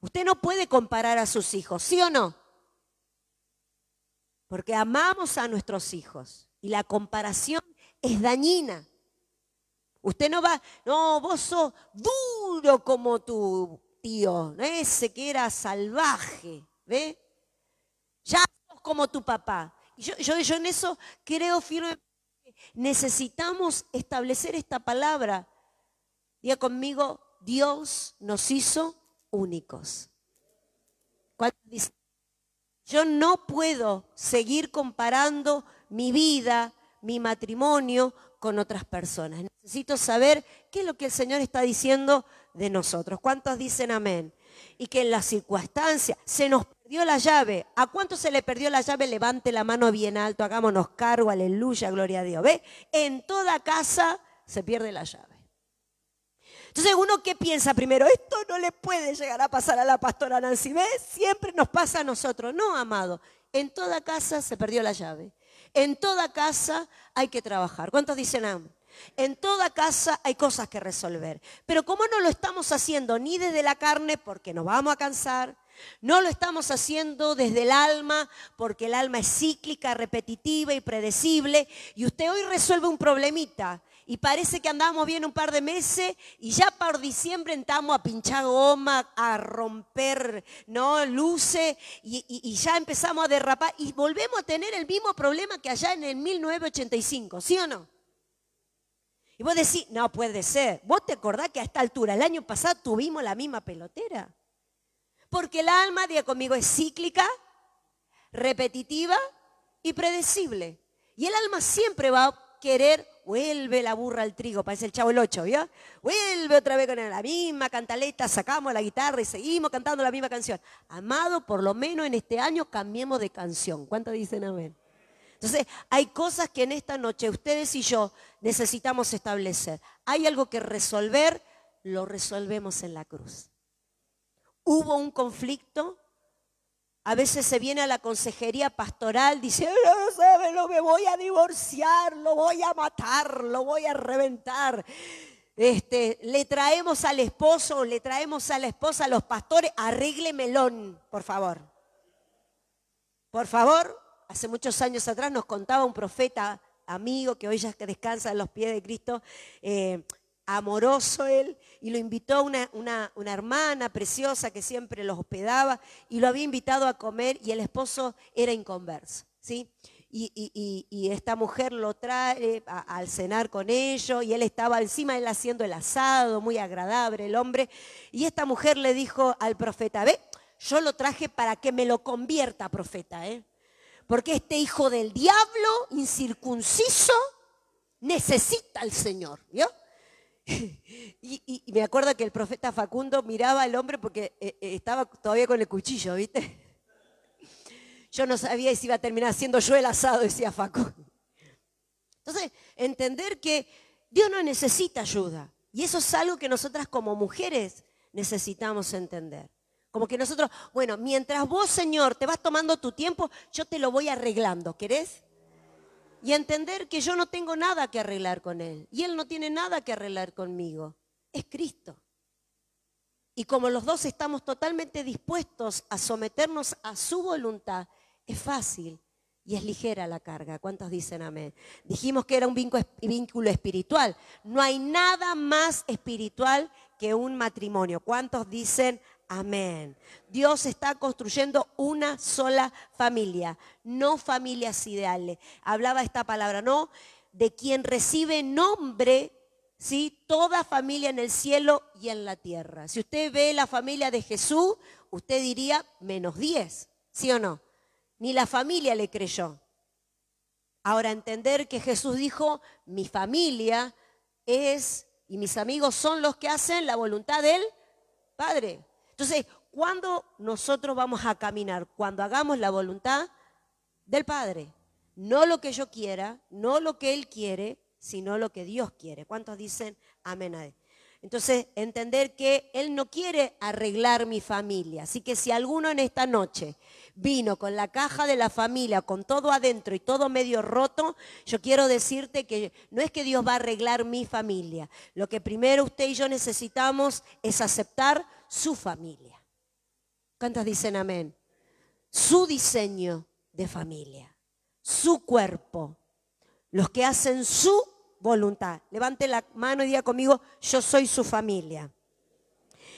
Speaker 3: Usted no puede comparar a sus hijos, ¿sí o no? Porque amamos a nuestros hijos y la comparación es dañina. Usted no va, no, vos sos duro como tu tío, ese que era salvaje, ¿ve? Ya sos como tu papá. Yo, yo, en eso creo firme. Necesitamos establecer esta palabra. Diga conmigo, Dios nos hizo únicos. Yo no puedo seguir comparando mi vida, mi matrimonio con otras personas. Necesito saber qué es lo que el Señor está diciendo de nosotros. ¿Cuántos dicen amén? Y que en las circunstancias se nos perdió la llave. ¿A cuánto se le perdió la llave? Levante la mano bien alto, hagámonos cargo, aleluya, gloria a Dios. ¿Ve? En toda casa se pierde la llave. Entonces uno qué piensa primero, esto no le puede llegar a pasar a la pastora Nancy, ¿ve? Siempre nos pasa a nosotros. No, amado, en toda casa se perdió la llave. En toda casa hay que trabajar. ¿Cuántos dicen amén? En toda casa hay cosas que resolver. Pero como no lo estamos haciendo ni desde la carne, porque nos vamos a cansar, no lo estamos haciendo desde el alma porque el alma es cíclica, repetitiva y predecible. Y usted hoy resuelve un problemita y parece que andamos bien un par de meses y ya para diciembre entramos a pinchar goma, a romper ¿no? luces y, y, ya empezamos a derrapar y volvemos a tener el mismo problema que allá en el 1985, ¿sí o no? Y vos decís, no puede ser. ¿Vos te acordás que a esta altura, el año pasado, tuvimos la misma pelotera? Porque el alma, diga conmigo, es cíclica, repetitiva y predecible. Y el alma siempre va a querer vuelve la burra al trigo, parece el chavo el ocho, ¿vio? Vuelve otra vez con la misma cantaleta, sacamos la guitarra y seguimos cantando la misma canción. Amado, por lo menos en este año cambiemos de canción. ¿Cuánto dicen amén? Entonces, hay cosas que en esta noche ustedes y yo necesitamos establecer. Hay algo que resolver, lo resolvemos en la cruz. Hubo un conflicto, a veces se viene a la consejería pastoral, dice, no sabe, lo me voy a divorciar, lo voy a matar, lo voy a reventar. Este, le traemos al esposo, le traemos a la esposa, a los pastores, arregle melón, por favor. Por favor, hace muchos años atrás nos contaba un profeta amigo que hoy ya descansa en los pies de Cristo, eh, amoroso él, y lo invitó una, una, una, hermana preciosa que siempre los hospedaba, y lo había invitado a comer, y el esposo era inconverso, ¿sí? Y, y, esta mujer lo trae al cenar con ellos, y él estaba encima, él haciendo el asado, muy agradable el hombre, y esta mujer le dijo al profeta, ve, yo lo traje para que me lo convierta, profeta, ¿eh? Porque este hijo del diablo, incircunciso, necesita al Señor, ¿vio? Y, me acuerdo que el profeta Facundo miraba al hombre porque eh, eh, estaba todavía con el cuchillo, ¿viste? Yo no sabía si iba a terminar siendo yo el asado, decía Facundo. Entonces, entender que Dios no necesita ayuda. Y eso es algo que nosotras como mujeres necesitamos entender. Como que nosotros, bueno, mientras vos, Señor, te vas tomando tu tiempo, yo te lo voy arreglando, ¿querés? Y entender que yo no tengo nada que arreglar con Él y Él no tiene nada que arreglar conmigo. Es Cristo. Y como los dos estamos totalmente dispuestos a someternos a su voluntad, es fácil y es ligera la carga. ¿Cuántos dicen amén? Dijimos que era un vínculo espiritual. No hay nada más espiritual que un matrimonio. ¿Cuántos dicen Amén. Dios está construyendo una sola familia, no familias ideales. Hablaba esta palabra, ¿no? De quien recibe nombre, ¿sí? Toda familia en el cielo y en la tierra. Si usted ve la familia de Jesús, usted diría menos 10, ¿sí o no? Ni la familia le creyó. Ahora, entender que Jesús dijo, mi familia es, y mis amigos son los que hacen la voluntad del Padre. Entonces, ¿cuándo nosotros vamos a caminar? Cuando hagamos la voluntad del Padre. No lo que yo quiera, no lo que Él quiere, sino lo que Dios quiere. ¿Cuántos dicen amén Entonces, entender que Él no quiere arreglar mi familia. Así que si alguno en esta noche vino con la caja de la familia, con todo adentro y todo medio roto, yo quiero decirte que no es que Dios va a arreglar mi familia. Lo que primero usted y yo necesitamos es aceptar su familia. ¿Cuántos dicen amén? Su diseño de familia, su cuerpo, los que hacen su voluntad. Levante la mano y diga conmigo, yo soy su familia.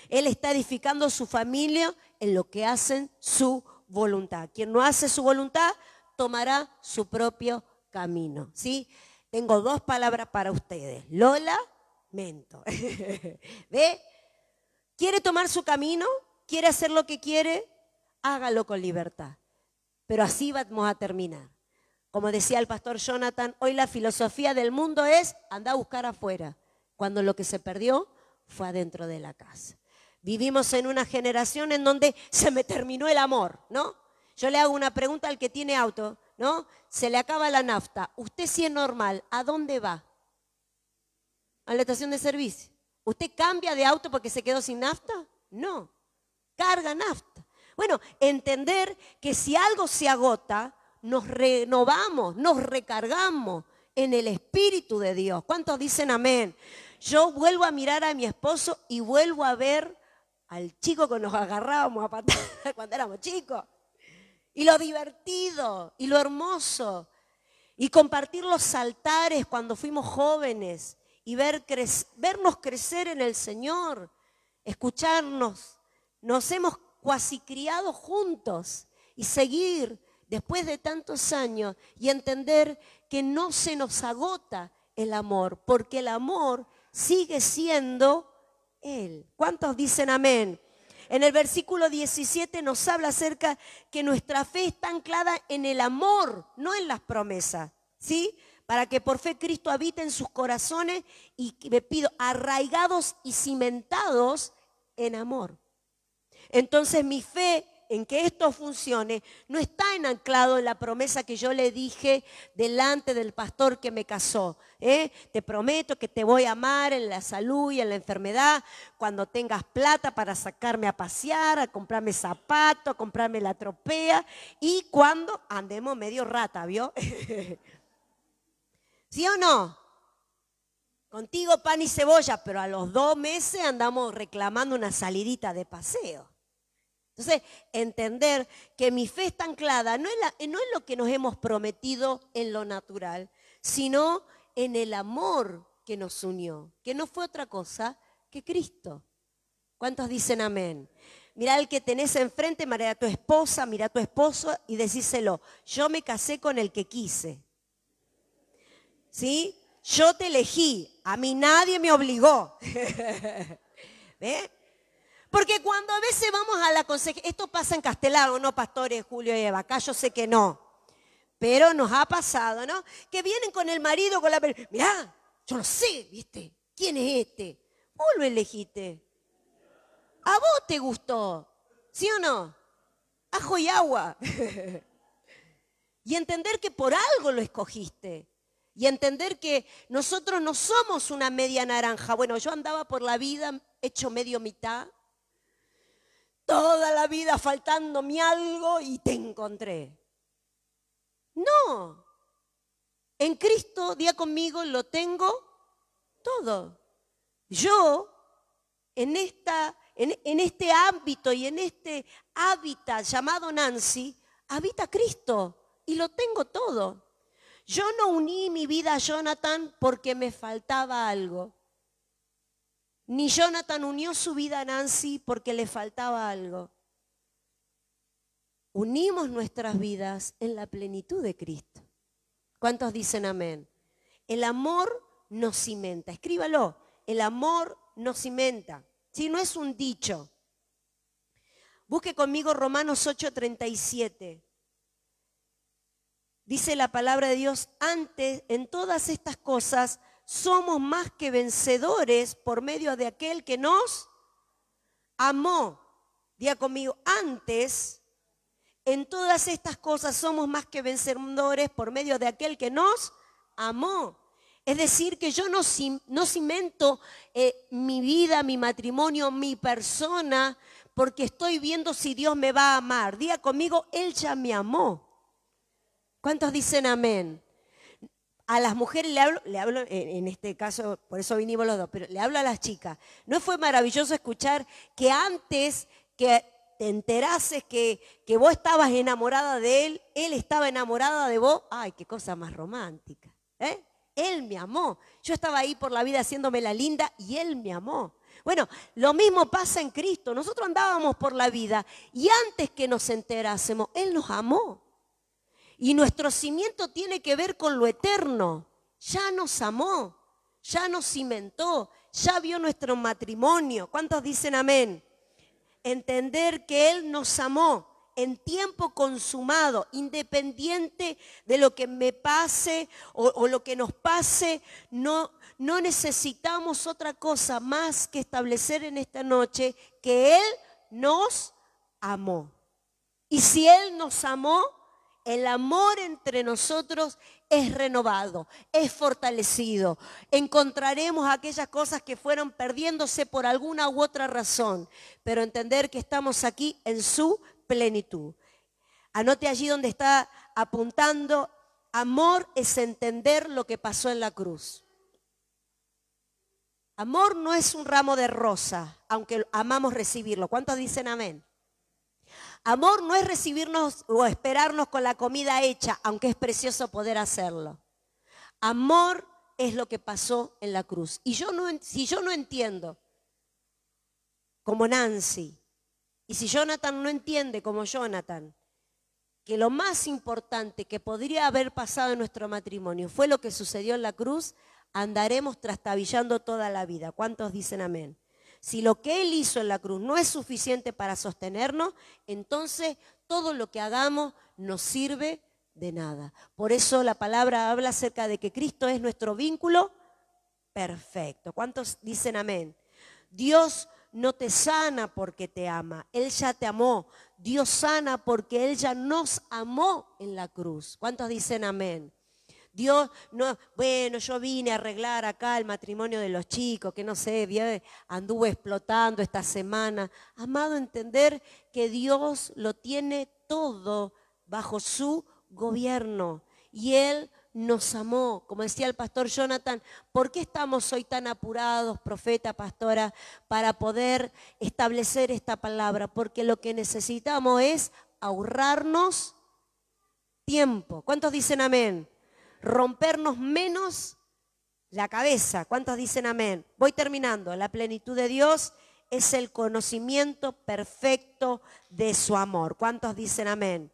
Speaker 3: Él está edificando su familia en lo que hacen su voluntad. Quien no hace su voluntad tomará su propio camino. ¿sí? Tengo dos palabras para ustedes. Lola, mento. ¿Ve? ¿Quiere tomar su camino? ¿Quiere hacer lo que quiere? Hágalo con libertad. Pero así vamos a terminar. Como decía el pastor Jonathan, hoy la filosofía del mundo es anda a buscar afuera, cuando lo que se perdió fue adentro de la casa. Vivimos en una generación en donde se me terminó el amor, ¿no? Yo le hago una pregunta al que tiene auto, ¿no? Se le acaba la nafta. Usted si es normal, ¿a dónde va? A la estación de servicio. ¿Usted cambia de auto porque se quedó sin nafta? No, carga nafta. Bueno, entender que si algo se agota, nos renovamos, nos recargamos en el Espíritu de Dios. ¿Cuántos dicen amén? Yo vuelvo a mirar a mi esposo y vuelvo a ver al chico que nos agarrábamos a patadas cuando éramos chicos. Y lo divertido y lo hermoso. Y compartir los altares cuando fuimos jóvenes y ver vernos crecer en el Señor, escucharnos. Nos hemos cuasi criado juntos y seguir después de tantos años y entender que no se nos agota el amor, porque el amor sigue siendo Él. ¿Cuántos dicen amén? En el versículo 17 nos habla acerca que nuestra fe está anclada en el amor, no en las promesas. ¿Sí? Para que por fe Cristo habite en sus corazones y me pido arraigados y cimentados en amor. Entonces mi fe en que esto funcione no está en anclado en la promesa que yo le dije delante del pastor que me casó. ¿eh? Te prometo que te voy a amar en la salud y en la enfermedad, cuando tengas plata para sacarme a pasear, a comprarme zapatos, a comprarme la tropea y cuando andemos medio rata, ¿vio? ¿Sí o no? Contigo pan y cebolla, pero a los dos meses andamos reclamando una salidita de paseo. Entonces, entender que mi fe está anclada no es, no es lo que nos hemos prometido en lo natural, sino en el amor que nos unió, que no fue otra cosa que Cristo. ¿Cuántos dicen amén? Mira al que tenés enfrente, mira a tu esposa, mira a tu esposo y decíselo, yo me casé con el que quise. ¿Sí? Yo te elegí, a mí nadie me obligó. ¿Ve? Porque cuando a veces vamos a la consejería, esto pasa en Castelar, no, pastores Julio y Eva, acá yo sé que no. Pero nos ha pasado, ¿no? Que vienen con el marido, con la... Mirá, yo lo sé, ¿viste? ¿Quién es este? Vos lo elegiste. A vos te gustó, ¿sí o no? Ajo y agua. y entender que por algo lo escogiste. Y entender que nosotros no somos una media naranja. Bueno, yo andaba por la vida hecho medio mitad toda la vida faltándome algo y te encontré. No. En Cristo, día conmigo, lo tengo todo. Yo, en, esta, en, en este ámbito y en este hábitat llamado Nancy, habita Cristo y lo tengo todo. Yo no uní mi vida a Jonathan porque me faltaba algo. Ni Jonathan unió su vida a Nancy porque le faltaba algo. Unimos nuestras vidas en la plenitud de Cristo. ¿Cuántos dicen amén? El amor nos cimenta. Escríbalo. El amor nos cimenta. Si no es un dicho. Busque conmigo Romanos 8:37. Dice la palabra de Dios, antes en todas estas cosas somos más que vencedores por medio de aquel que nos amó. Día conmigo, antes, en todas estas cosas somos más que vencedores por medio de aquel que nos amó. Es decir, que yo no, cimento eh, mi vida, mi matrimonio, mi persona, porque estoy viendo si Dios me va a amar. Día conmigo, Él ya me amó. ¿Cuántos dicen amén? a las mujeres le hablo, le hablo en este caso, por eso vinimos los dos, pero le hablo a las chicas. ¿No fue maravilloso escuchar que antes que te enterases que, que vos estabas enamorada de él, él estaba enamorada de vos? Ay, qué cosa más romántica. ¿eh? Él me amó. Yo estaba ahí por la vida haciéndome la linda y él me amó. Bueno, lo mismo pasa en Cristo. Nosotros andábamos por la vida y antes que nos enterásemos, Él nos amó. Y nuestro cimiento tiene que ver con lo eterno. Ya nos amó, ya nos cimentó, ya vio nuestro matrimonio. ¿Cuántos dicen amén? Entender que Él nos amó en tiempo consumado, independiente de lo que me pase o, lo que nos pase, no, no necesitamos otra cosa más que establecer en esta noche que Él nos amó. Y si Él nos amó, el amor entre nosotros es renovado, es fortalecido. Encontraremos aquellas cosas que fueron perdiéndose por alguna u otra razón, pero entender que estamos aquí en su plenitud. Anote allí donde está apuntando, amor es entender lo que pasó en la cruz. Amor no es un ramo de rosa, aunque amamos recibirlo. ¿Cuántos dicen amén? Amor no es recibirnos o esperarnos con la comida hecha, aunque es precioso poder hacerlo. Amor es lo que pasó en la cruz. Y yo no, si yo no entiendo, como Nancy, y si Jonathan no entiende como Jonathan, que lo más importante que podría haber pasado en nuestro matrimonio fue lo que sucedió en la cruz, andaremos trastabillando toda la vida. ¿Cuántos dicen amén? Si lo que Él hizo en la cruz no es suficiente para sostenernos, entonces todo lo que hagamos nos sirve de nada. Por eso la palabra habla acerca de que Cristo es nuestro vínculo perfecto. ¿Cuántos dicen amén? Dios no te sana porque te ama, Él ya te amó. Dios sana porque Él ya nos amó en la cruz. ¿Cuántos dicen amén? Dios no, bueno, yo vine a arreglar acá el matrimonio de los chicos, que no sé, anduve explotando esta semana. Amado, entender que Dios lo tiene todo bajo su gobierno y Él nos amó. Como decía el pastor Jonathan, ¿por qué estamos hoy tan apurados, profeta, pastora, para poder establecer esta palabra? Porque lo que necesitamos es ahorrarnos tiempo. ¿Cuántos dicen amén? Rompernos menos la cabeza. ¿Cuántos dicen amén? Voy terminando. La plenitud de Dios es el conocimiento perfecto de su amor. ¿Cuántos dicen amén?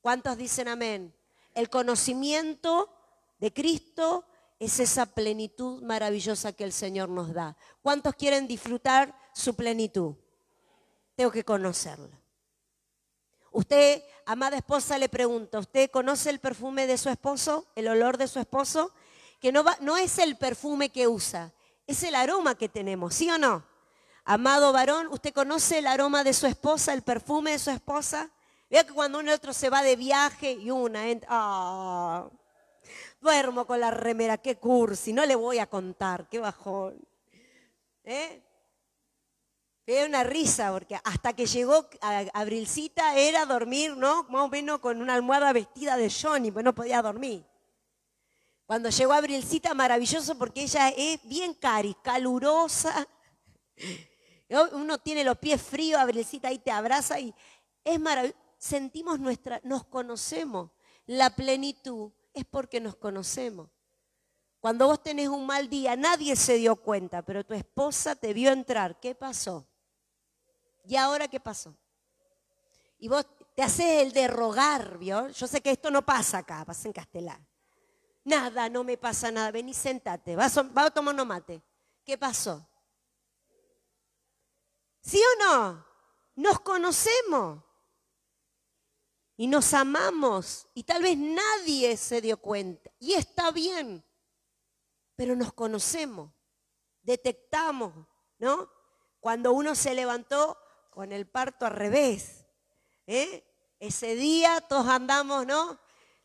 Speaker 3: ¿Cuántos dicen amén? El conocimiento de Cristo es esa plenitud maravillosa que el Señor nos da. ¿Cuántos quieren disfrutar su plenitud? Tengo que conocerla. Usted, amada esposa, le pregunta, ¿usted conoce el perfume de su esposo? ¿El olor de su esposo? Que no, va, no es el perfume que usa, es el aroma que tenemos, ¿sí o no? Amado varón, ¿usted conoce el aroma de su esposa, el perfume de su esposa? Vea que cuando uno y otro se va de viaje y una entra, ah, duermo con la remera, qué cursi, no le voy a contar, qué bajón. ¿Eh? Fue una risa, porque hasta que llegó Abrilcita era dormir, ¿no? Más o menos con una almohada vestida de Johnny, pues no podía dormir. Cuando llegó Abrilcita, maravilloso porque ella es bien cari, calurosa. Uno tiene los pies fríos, Abrilcita ahí te abraza y es maravilloso. Sentimos nuestra, nos conocemos. La plenitud es porque nos conocemos. Cuando vos tenés un mal día, nadie se dio cuenta, pero tu esposa te vio entrar. ¿Qué pasó? ¿Y ahora qué pasó? Y vos te haces el de rogar, ¿vio? Yo sé que esto no pasa acá, pasa en Castelar. Nada, no me pasa nada. Vení, sentate. Vas a, va a tomar un mate. ¿Qué pasó? ¿Sí o no? Nos conocemos. Y nos amamos. Y tal vez nadie se dio cuenta. Y está bien. Pero nos conocemos. Detectamos, ¿no? Cuando uno se levantó con el parto al revés. ¿eh? Ese día todos andamos, ¿no?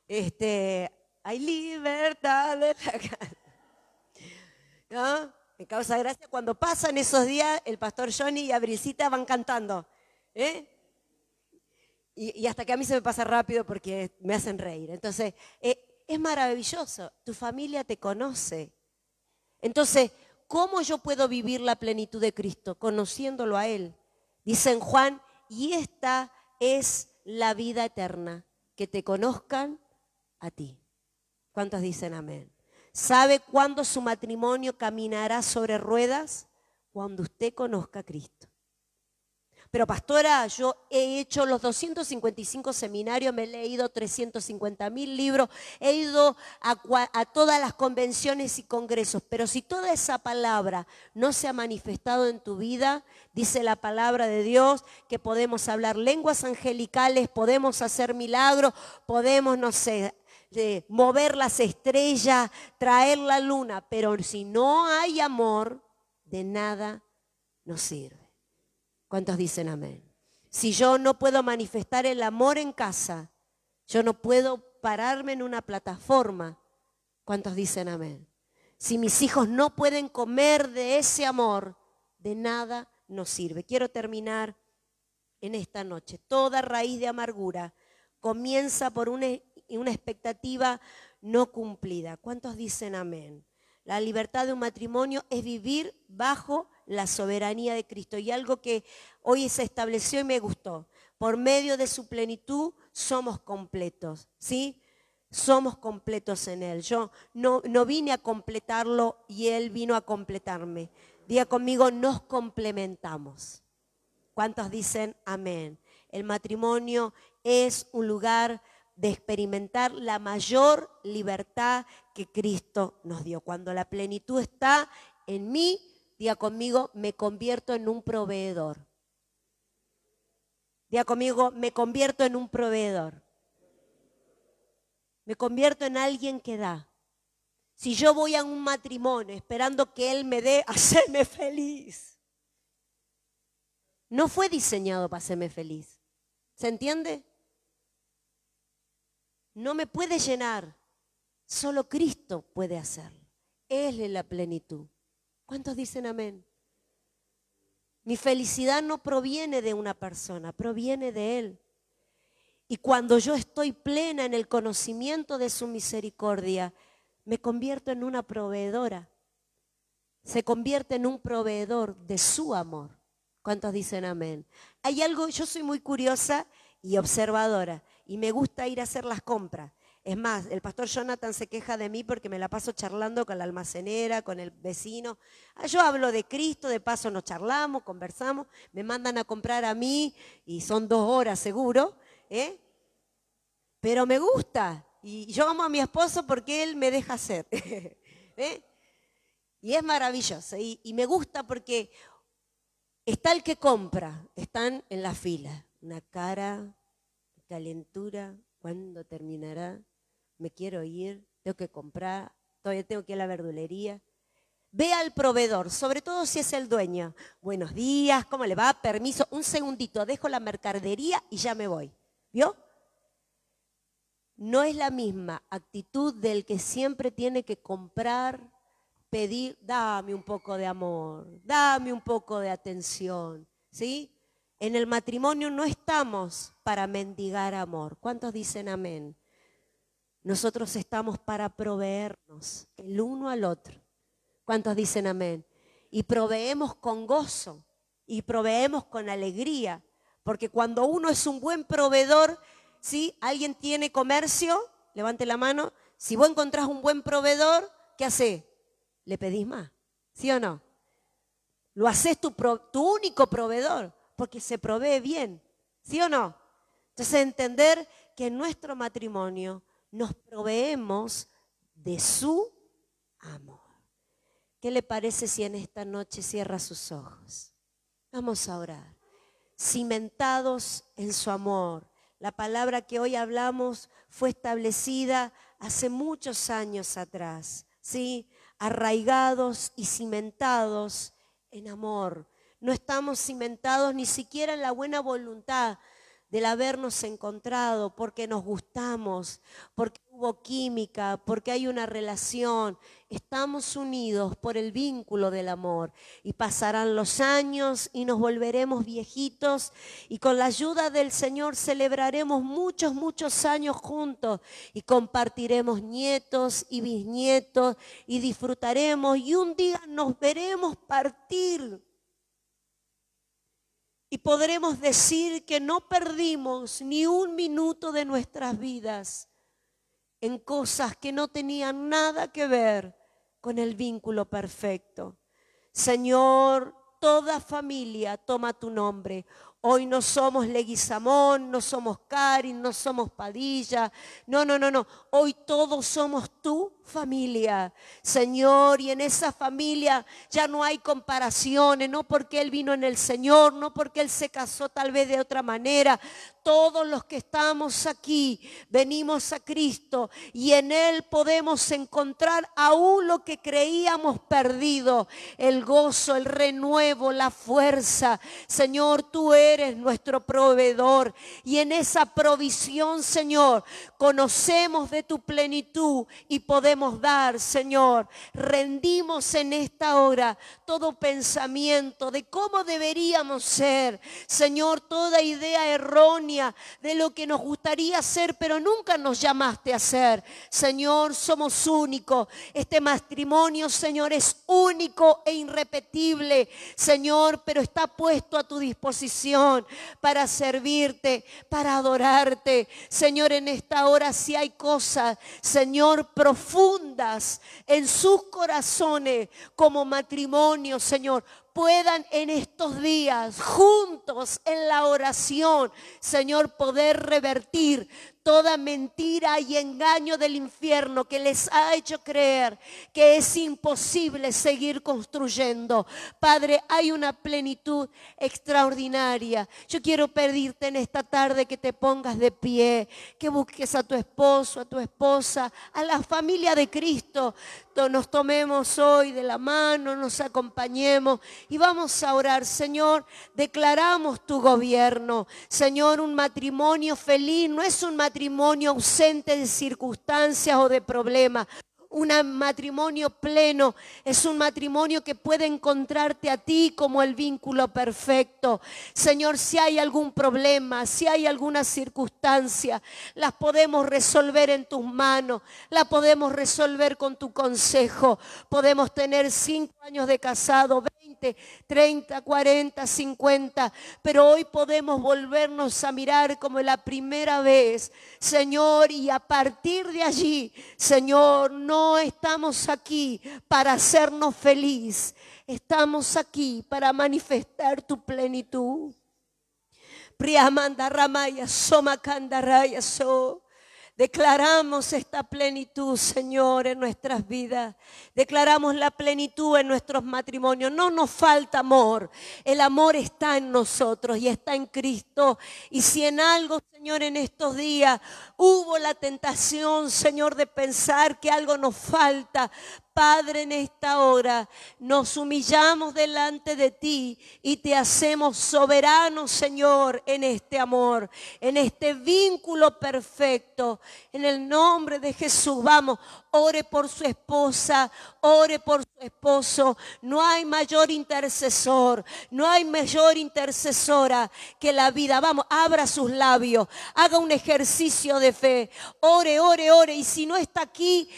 Speaker 3: Este, hay libertad de la casa. ¿No? Me causa gracia cuando pasan esos días, el pastor Johnny y Abrilcita van cantando. ¿eh? Y, hasta que a mí se me pasa rápido porque me hacen reír. Entonces, eh, es maravilloso. Tu familia te conoce. Entonces, ¿cómo yo puedo vivir la plenitud de Cristo? Conociéndolo a Él. Dice Juan, y esta es la vida eterna, que te conozcan a ti. ¿Cuántos dicen amén? ¿Sabe cuándo su matrimonio caminará sobre ruedas? Cuando usted conozca a Cristo. Pero pastora, yo he hecho los 255 seminarios, me he leído 350 mil libros, he ido a, todas las convenciones y congresos, pero si toda esa palabra no se ha manifestado en tu vida, dice la palabra de Dios que podemos hablar lenguas angelicales, podemos hacer milagros, podemos, no sé, mover las estrellas, traer la luna, pero si no hay amor, de nada nos sirve. ¿Cuántos dicen amén? Si yo no puedo manifestar el amor en casa, yo no puedo pararme en una plataforma. ¿Cuántos dicen amén? Si mis hijos no pueden comer de ese amor, de nada nos sirve. Quiero terminar en esta noche. Toda raíz de amargura comienza por una, una expectativa no cumplida. ¿Cuántos dicen amén? La libertad de un matrimonio es vivir bajo la soberanía de Cristo. Y algo que hoy se estableció y me gustó. Por medio de su plenitud somos completos, ¿sí? Somos completos en Él. Yo no, no vine a completarlo y Él vino a completarme. Diga conmigo, nos complementamos. ¿Cuántos dicen amén? El matrimonio es un lugar de experimentar la mayor libertad que Cristo nos dio. Cuando la plenitud está en mí, Diga conmigo, me convierto en un proveedor. Diga conmigo, me convierto en un proveedor. Me convierto en alguien que da. Si yo voy a un matrimonio esperando que Él me dé, hacerme feliz. No fue diseñado para hacerme feliz. ¿Se entiende? No me puede llenar. Solo Cristo puede hacerlo. Él es la plenitud. ¿Cuántos dicen amén? Mi felicidad no proviene de una persona, proviene de Él. Y cuando yo estoy plena en el conocimiento de su misericordia, me convierto en una proveedora. Se convierte en un proveedor de su amor. ¿Cuántos dicen amén? Hay algo, yo soy muy curiosa y observadora y me gusta ir a hacer las compras. Es más, el pastor Jonathan se queja de mí porque me la paso charlando con la almacenera, con el vecino. Ah, yo hablo de Cristo, de paso nos charlamos, conversamos, me mandan a comprar a mí y son dos horas seguro. ¿eh? Pero me gusta y yo amo a mi esposo porque él me deja hacer. ¿eh? Y es maravilloso y, y me gusta porque está el que compra, están en la fila, una cara, calentura, ¿cuándo terminará? me quiero ir, tengo que comprar, todavía tengo que ir a la verdulería. Ve al proveedor, sobre todo si es el dueño. Buenos días, ¿cómo le va? Permiso, un segundito, dejo la mercadería y ya me voy. ¿Vio? No es la misma actitud del que siempre tiene que comprar, pedir, dame un poco de amor, dame un poco de atención. ¿Sí? En el matrimonio no estamos para mendigar amor. ¿Cuántos dicen amén? Nosotros estamos para proveernos el uno al otro. ¿Cuántos dicen amén? Y proveemos con gozo y proveemos con alegría, porque cuando uno es un buen proveedor, si alguien tiene comercio, levante la mano, si vos encontrás un buen proveedor, ¿qué hace? Le pedís más, ¿sí o no? Lo haces tu, tu único proveedor, porque se provee bien, ¿sí o no? Entonces entender que en nuestro matrimonio nos proveemos de su amor. ¿Qué le parece si en esta noche cierra sus ojos? Vamos a orar. Cimentados en su amor. La palabra que hoy hablamos fue establecida hace muchos años atrás, ¿sí? Arraigados y cimentados en amor. No estamos cimentados ni siquiera en la buena voluntad del habernos encontrado, porque nos gustamos, porque hubo química, porque hay una relación. Estamos unidos por el vínculo del amor y pasarán los años y nos volveremos viejitos y con la ayuda del Señor celebraremos muchos, muchos años juntos y compartiremos nietos y bisnietos y disfrutaremos y un día nos veremos partir y podremos decir que no perdimos ni un minuto de nuestras vidas en cosas que no tenían nada que ver con el vínculo perfecto. Señor, toda familia toma tu nombre. Hoy no somos Leguizamón, no somos Karin, no somos Padilla. No, no, no, no. Hoy todos somos tu familia, Señor, y en esa familia ya no hay comparaciones, no porque Él vino en el Señor, no porque Él se casó tal vez de otra manera. Todos los que estamos aquí venimos a Cristo y en Él podemos encontrar aún lo que creíamos perdido, el gozo, el renuevo, la fuerza. Señor, tú eres nuestro proveedor y en esa provisión, Señor, conocemos de tu plenitud y podemos dar, Señor. Rendimos en esta hora todo pensamiento de cómo deberíamos ser, Señor, toda idea errónea de lo que nos gustaría ser, pero nunca nos llamaste a ser. Señor, somos únicos. Este matrimonio, Señor, es único e irrepetible, Señor, pero está puesto a tu disposición para servirte, para adorarte. Señor, en esta hora si hay cosas, Señor, profundas en sus corazones como matrimonio, Señor, puedan en estos días juntos en la oración, Señor, poder revertir toda mentira y engaño del infierno que les ha hecho creer que es imposible seguir construyendo. Padre, hay una plenitud extraordinaria. Yo quiero pedirte en esta tarde que te pongas de pie, que busques a tu esposo, a tu esposa, a la familia de Cristo. Nos tomemos hoy de la mano, nos acompañemos y vamos a orar. Señor, declaramos tu gobierno. Señor, un matrimonio feliz no es un matrimonio ausente de circunstancias o de problemas. Un matrimonio pleno es un matrimonio que puede encontrarte a ti como el vínculo perfecto. Señor, si hay algún problema, si hay alguna circunstancia, las podemos resolver en tus manos, la podemos resolver con tu consejo. Podemos tener cinco años de casado, 30, 40, 50, pero hoy podemos volvernos a mirar como la primera vez, Señor, y a partir de allí, Señor, no estamos aquí para hacernos feliz, estamos aquí para manifestar tu plenitud. Priamanda Ramaya, Soma Kandaraya, So. Declaramos esta plenitud, Señor, en nuestras vidas. Declaramos la plenitud en nuestros matrimonios. No nos falta amor. El amor está en nosotros y está en Cristo. Y si en algo, Señor, en estos días hubo la tentación, Señor, de pensar que algo nos falta, Padre, en esta hora nos humillamos delante de ti y te hacemos soberano, Señor, en este amor, en este vínculo perfecto. En el nombre de Jesús, vamos, ore por su esposa, ore por su esposo. No hay mayor intercesor, no hay mayor intercesora que la vida. Vamos, abra sus labios, haga un ejercicio de fe, ore, ore, ore. Y si no está aquí,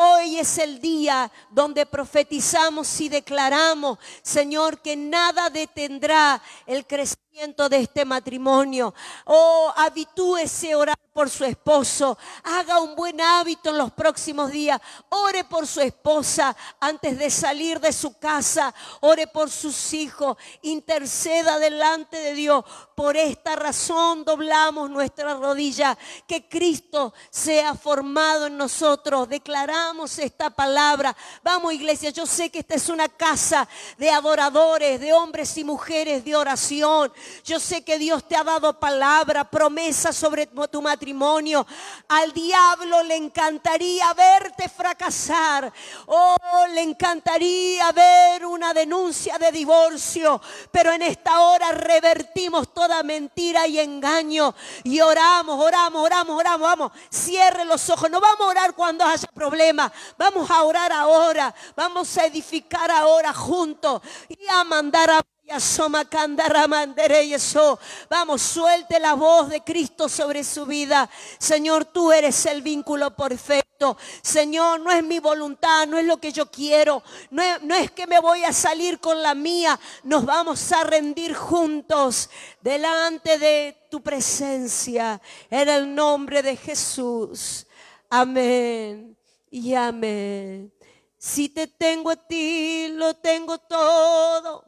Speaker 3: Hoy es el día donde profetizamos y declaramos, Señor, que nada detendrá el crecimiento de este matrimonio. Oh, habitúese a orar por su esposo. Haga un buen hábito en los próximos días. Ore por su esposa antes de salir de su casa. Ore por sus hijos. Interceda delante de Dios. Por esta razón doblamos nuestra rodilla. Que Cristo sea formado en nosotros. Declaramos esta palabra. Vamos iglesia, yo sé que esta es una casa de adoradores, de hombres y mujeres de oración. Yo sé que Dios te ha dado palabra, promesa sobre tu matrimonio al diablo le encantaría verte fracasar. Oh, le encantaría ver una denuncia de divorcio. Pero en esta hora revertimos toda mentira y engaño. Y oramos, oramos, oramos, oramos. Vamos, cierre los ojos. No vamos a orar cuando haya problemas. Vamos a orar ahora. Vamos a edificar ahora juntos. Y a mandar a Vamos, suelte la voz de Cristo sobre su vida. Señor, tú eres el vínculo perfecto. Señor, no es mi voluntad, no es lo que yo quiero. No es, no es que me voy a salir con la mía. Nos vamos a rendir juntos delante de tu presencia. En el nombre de Jesús. Amén y amén. Si te tengo a ti, lo tengo todo.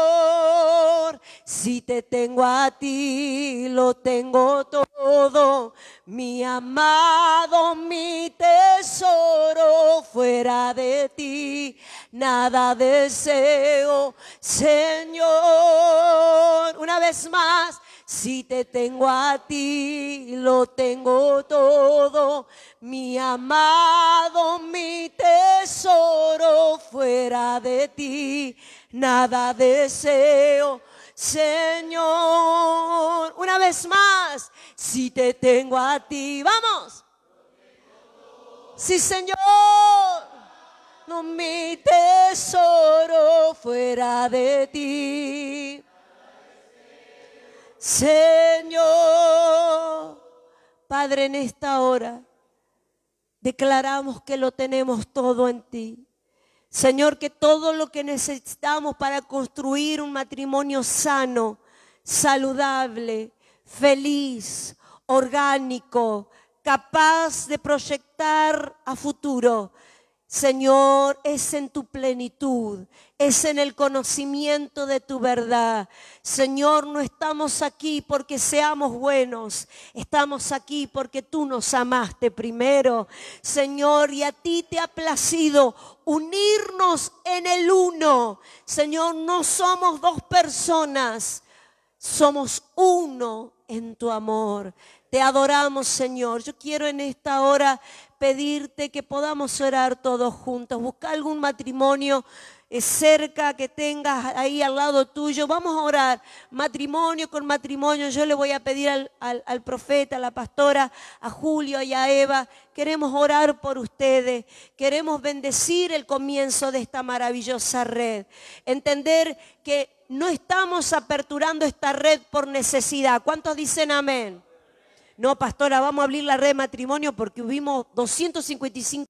Speaker 3: Si te tengo a ti, lo tengo todo. Mi amado, mi tesoro, fuera de ti, nada deseo, Señor. Una vez más, si te tengo a ti, lo tengo todo. Mi amado, mi tesoro, fuera de ti, nada deseo. Señor. Una vez más, si te tengo a ti, vamos. Sí, Señor. No mi tesoro fuera de ti. Señor, Padre, en esta hora declaramos que lo tenemos todo en ti. Señor, que todo lo que necesitamos para construir un matrimonio sano, saludable, feliz, orgánico, capaz de proyectar a futuro, Señor, es en tu plenitud, es en el conocimiento de tu verdad. Señor, no estamos aquí porque seamos buenos, estamos aquí porque tú nos amaste primero. Señor, y a ti te ha placido unirnos en el uno. Señor, no somos dos personas, somos uno en tu amor. Te adoramos, Señor. Yo quiero en esta hora pedirte que podamos orar todos juntos. Busca algún matrimonio eh, cerca que tengas ahí al lado tuyo. Vamos a orar matrimonio con matrimonio. Yo le voy a pedir al, al, profeta, a la pastora, a Julio y a Eva. Queremos orar por ustedes. Queremos bendecir el comienzo de esta maravillosa red. Entender que no estamos aperturando esta red por necesidad. ¿Cuántos dicen amén? No, pastora, vamos a abrir la red de matrimonio porque hubimos 255